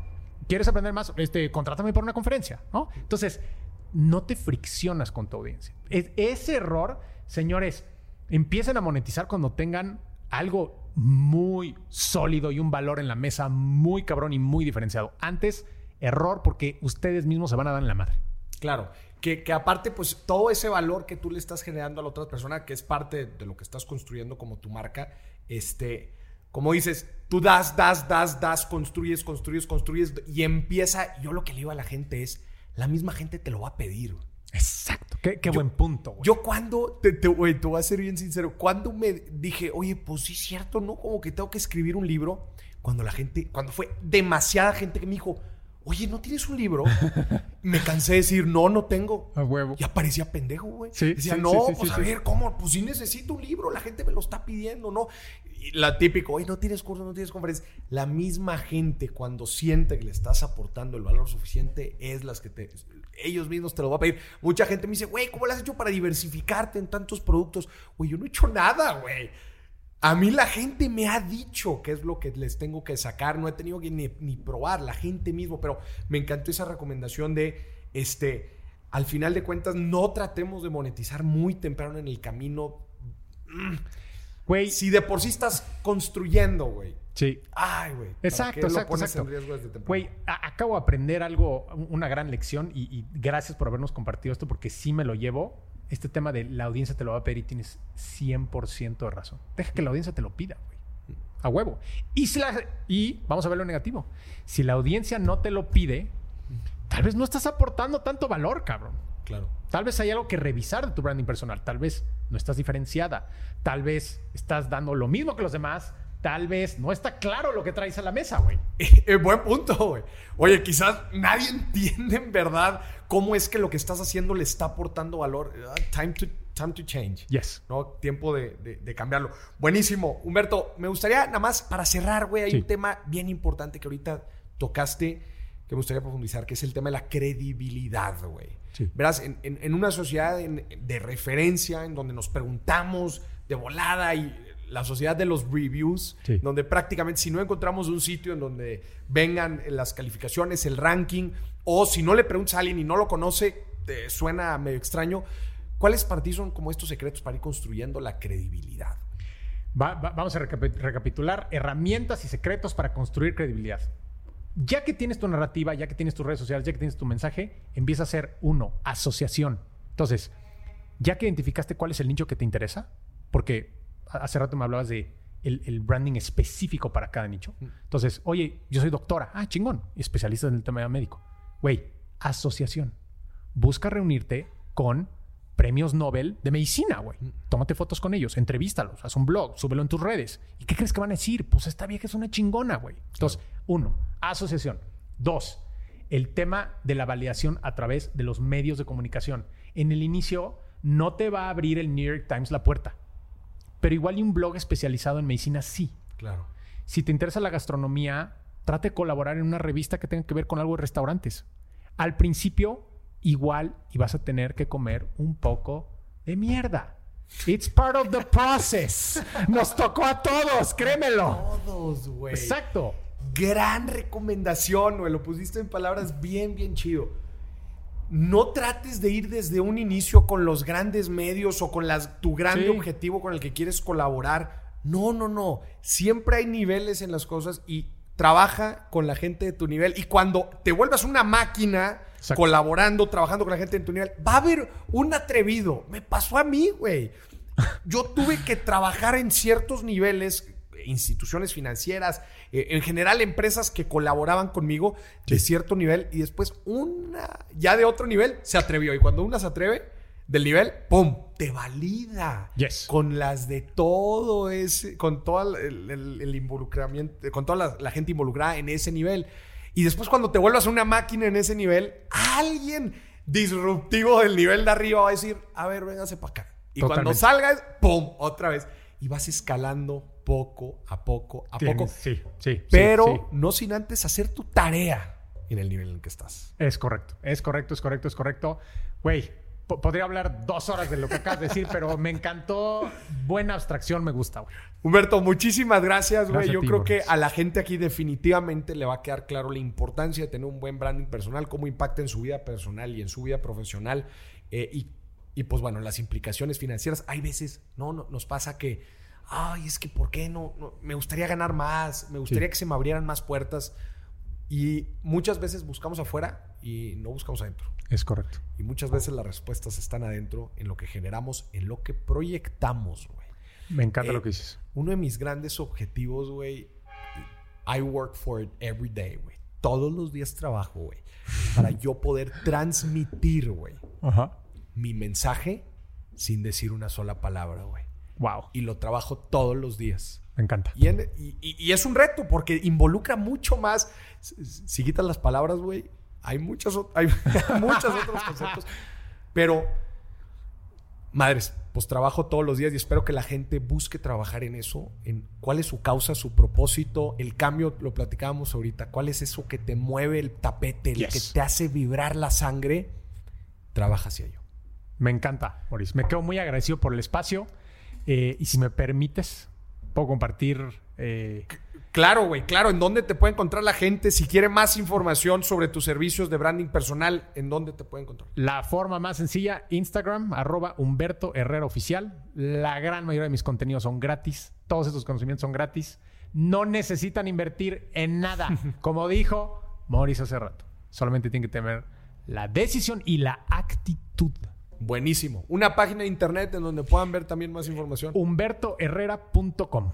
¿Quieres aprender más? Este, contrátame para una conferencia, ¿no? Entonces, no te friccionas con tu audiencia. Es- ese error, señores, empiecen a monetizar cuando tengan algo muy sólido y un valor en la mesa muy cabrón y muy diferenciado. Antes, error porque ustedes mismos se van a dar en la madre. Claro. Que, que aparte, pues todo ese valor que tú le estás generando a la otra persona, que es parte de lo que estás construyendo como tu marca, este, como dices, tú das, das, das, das, construyes, construyes, construyes y empieza. Yo lo que le digo a la gente es, la misma gente te lo va a pedir. güey. Exacto. Qué, qué Yo- buen punto, güey. Yo cuando, te, te, güey, te voy a ser bien sincero, cuando me dije, oye, pues sí es cierto, ¿no? Como que tengo que escribir un libro, cuando la gente, cuando fue demasiada gente que me dijo, oye, ¿no tienes un libro? me cansé de decir, no, no tengo. A huevo. Ya parecía pendejo, güey. Sí, Decía, sí, no, sí, pues a ver, ¿cómo? Pues sí necesito un libro, la gente me lo está pidiendo, ¿no? Y la típico, oye, no tienes curso, no tienes conferencia. La misma gente, cuando siente que le estás aportando el valor suficiente, es las que te. Ellos mismos te lo van a pedir. Mucha gente me dice, güey, ¿cómo lo has hecho para diversificarte en tantos productos? Güey, yo no he hecho nada, güey. A mí la gente me ha dicho qué es lo que les tengo que sacar. No he tenido que ni, ni probar, la gente mismo. Pero me encantó esa recomendación de, este, al final de cuentas, no tratemos de monetizar muy temprano en el camino. Güey, Si de por sí estás construyendo, güey. sí. Ay, güey. ¿para Exacto, qué lo exacto, pones exacto. en riesgo desde temprano? Güey, acabo de aprender algo, una gran lección y, y gracias por habernos compartido esto porque sí me lo llevo. Este tema de la audiencia te lo va a pedir y tienes 100% de razón. Deja que la audiencia te lo pida, güey. A huevo. Y, si la- y vamos a ver lo negativo. Si la audiencia no te lo pide, tal vez no estás aportando tanto valor, cabrón. Claro. Tal vez hay algo que revisar de tu branding personal. Tal vez no estás diferenciada. Tal vez estás dando lo mismo que los demás. Tal vez no está claro lo que traes a la mesa, güey. Eh, buen punto, güey. Oye, quizás nadie entiende en verdad cómo es que lo que estás haciendo le está aportando valor. Ah, Time to, time to change. Yes. ¿no? Tiempo de, de- de cambiarlo. Buenísimo. Humberto, me gustaría nada más para cerrar, güey, hay Sí. un tema bien importante que ahorita tocaste que me gustaría profundizar, que es el tema de la credibilidad, güey. Sí. Verás, en, en- en una sociedad de referencia, en donde nos preguntamos de volada y la sociedad de los reviews, Sí. donde prácticamente si no encontramos un sitio en donde vengan las calificaciones, el ranking, o si no le preguntas a alguien y no lo conoce, te suena medio extraño. ¿Cuáles para ti son como estos secretos para ir construyendo la credibilidad? Va- va- vamos a recapi- recapitular herramientas y secretos para construir credibilidad. Ya que tienes tu narrativa, ya que tienes tus redes sociales, ya que tienes tu mensaje, empieza a ser uno, asociación. Entonces, ya que identificaste cuál es el nicho que te interesa, porque hace rato me hablabas de el, el branding específico para cada nicho. Entonces, oye, yo soy doctora, ah, chingón, especialista en el tema médico. Güey, asociación. Busca reunirte con premios Nobel de medicina, güey. Tómate fotos con ellos, entrevístalos, haz un blog, súbelo en tus redes. ¿Y qué crees que van a decir? Pues esta vieja es una chingona, güey. Entonces, uno, asociación. Dos, el tema de la validación a través de los medios de comunicación. En el inicio no te va a abrir el New York Times la puerta, pero igual y un blog especializado en medicina sí. Claro. Si te interesa la gastronomía, trate de colaborar en una revista que tenga que ver con algo de restaurantes. Al principio, igual y vas a tener que comer un poco de mierda. It's part of the process. Nos tocó a todos, créemelo. Todos, güey. Exacto. Gran recomendación, güey. Lo pusiste en palabras bien, bien chido. No trates de ir desde un inicio con los grandes medios o con las, tu grande Sí. objetivo con el que quieres colaborar. No, no, no. Siempre hay niveles en las cosas y trabaja con la gente de tu nivel. Y cuando te vuelvas una máquina Exacto. colaborando, trabajando con la gente de tu nivel, va a haber un atrevido. Me pasó a mí, güey. Yo tuve que trabajar en ciertos niveles, instituciones financieras, eh, en general empresas que colaboraban conmigo de cierto nivel y después una ya de otro nivel se atrevió. Y cuando una se atreve del nivel, ¡pum! Te valida. Yes. Con las de todo ese, con todo el, el- el involucramiento, con toda la, la gente involucrada en ese nivel. Y después cuando te vuelvas una máquina en ese nivel, alguien disruptivo del nivel de arriba va a decir, a ver, véngase para acá. Y cuando salgas, ¡pum! Otra vez. Y vas escalando poco a poco a Tienes- poco. Sí, sí. sí, Pero sí. no sin antes hacer tu tarea en el nivel en el que estás. Es correcto, es correcto, es correcto, es correcto. Güey, po- podría hablar dos horas de lo que acabas de decir, pero me encantó. Buena abstracción, me gusta, güey. Humberto, muchísimas gracias, güey. Yo ti, creo que a la gente aquí definitivamente le va a quedar claro la importancia de tener un buen branding personal, cómo impacta en su vida personal y en su vida profesional. eh, y, y, pues bueno, las implicaciones financieras. Hay veces, no, no nos pasa que, ay, es que ¿por qué no? no? me gustaría ganar más, me gustaría Sí. que se me abrieran más puertas. Y muchas veces buscamos afuera y no buscamos adentro. Es correcto. Y muchas veces las respuestas están adentro, en lo que generamos, en lo que proyectamos, güey. Me encanta Eh, lo que dices. Uno de mis grandes objetivos, güey, I work for it every day, güey. Todos los días trabajo, güey, para yo poder transmitir, güey, mi mensaje sin decir una sola palabra, güey. Wow. Y lo trabajo todos los días. Me encanta. Y, en- y- y- y es un reto porque involucra mucho más. Si- Si quitas las palabras, güey, hay muchos hay muchos otros conceptos. Pero, madres, pues trabajo todos los días y espero que la gente busque trabajar en eso, en cuál es su causa, su propósito, el cambio, lo platicábamos ahorita, cuál es eso que te mueve el tapete, el Yes. que te hace vibrar la sangre, trabaja hacia ello. Me encanta, Boris. Me quedo muy agradecido por el espacio. Eh, y si me permites, puedo compartir. eh, Claro, güey, claro. ¿En dónde te puede encontrar la gente? Si quiere más información sobre tus servicios de branding personal, ¿en dónde te puede encontrar? La forma más sencilla, Instagram, arroba Humberto Herrera Oficial. La gran mayoría de mis contenidos son gratis. Todos estos conocimientos son gratis. No necesitan invertir en nada. Como dijo Mauricio hace rato. Solamente tienen que tener la decisión y la actitud. Buenísimo. Una página de internet en donde puedan ver también más información. HumbertoHerrera.com.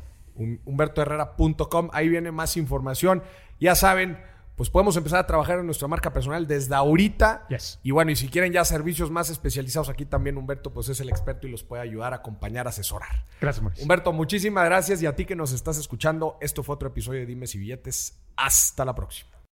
HumbertoHerrera.com. Ahí viene más información. Ya saben, pues podemos empezar a trabajar en nuestra marca personal desde ahorita. Yes. Y bueno, y si quieren ya servicios más especializados aquí también, Humberto, pues es el experto y los puede ayudar, acompañar, asesorar. Gracias, Mauricio. Humberto, muchísimas gracias y a ti que nos estás escuchando. Esto fue otro episodio de Dimes y Billetes. Hasta la próxima.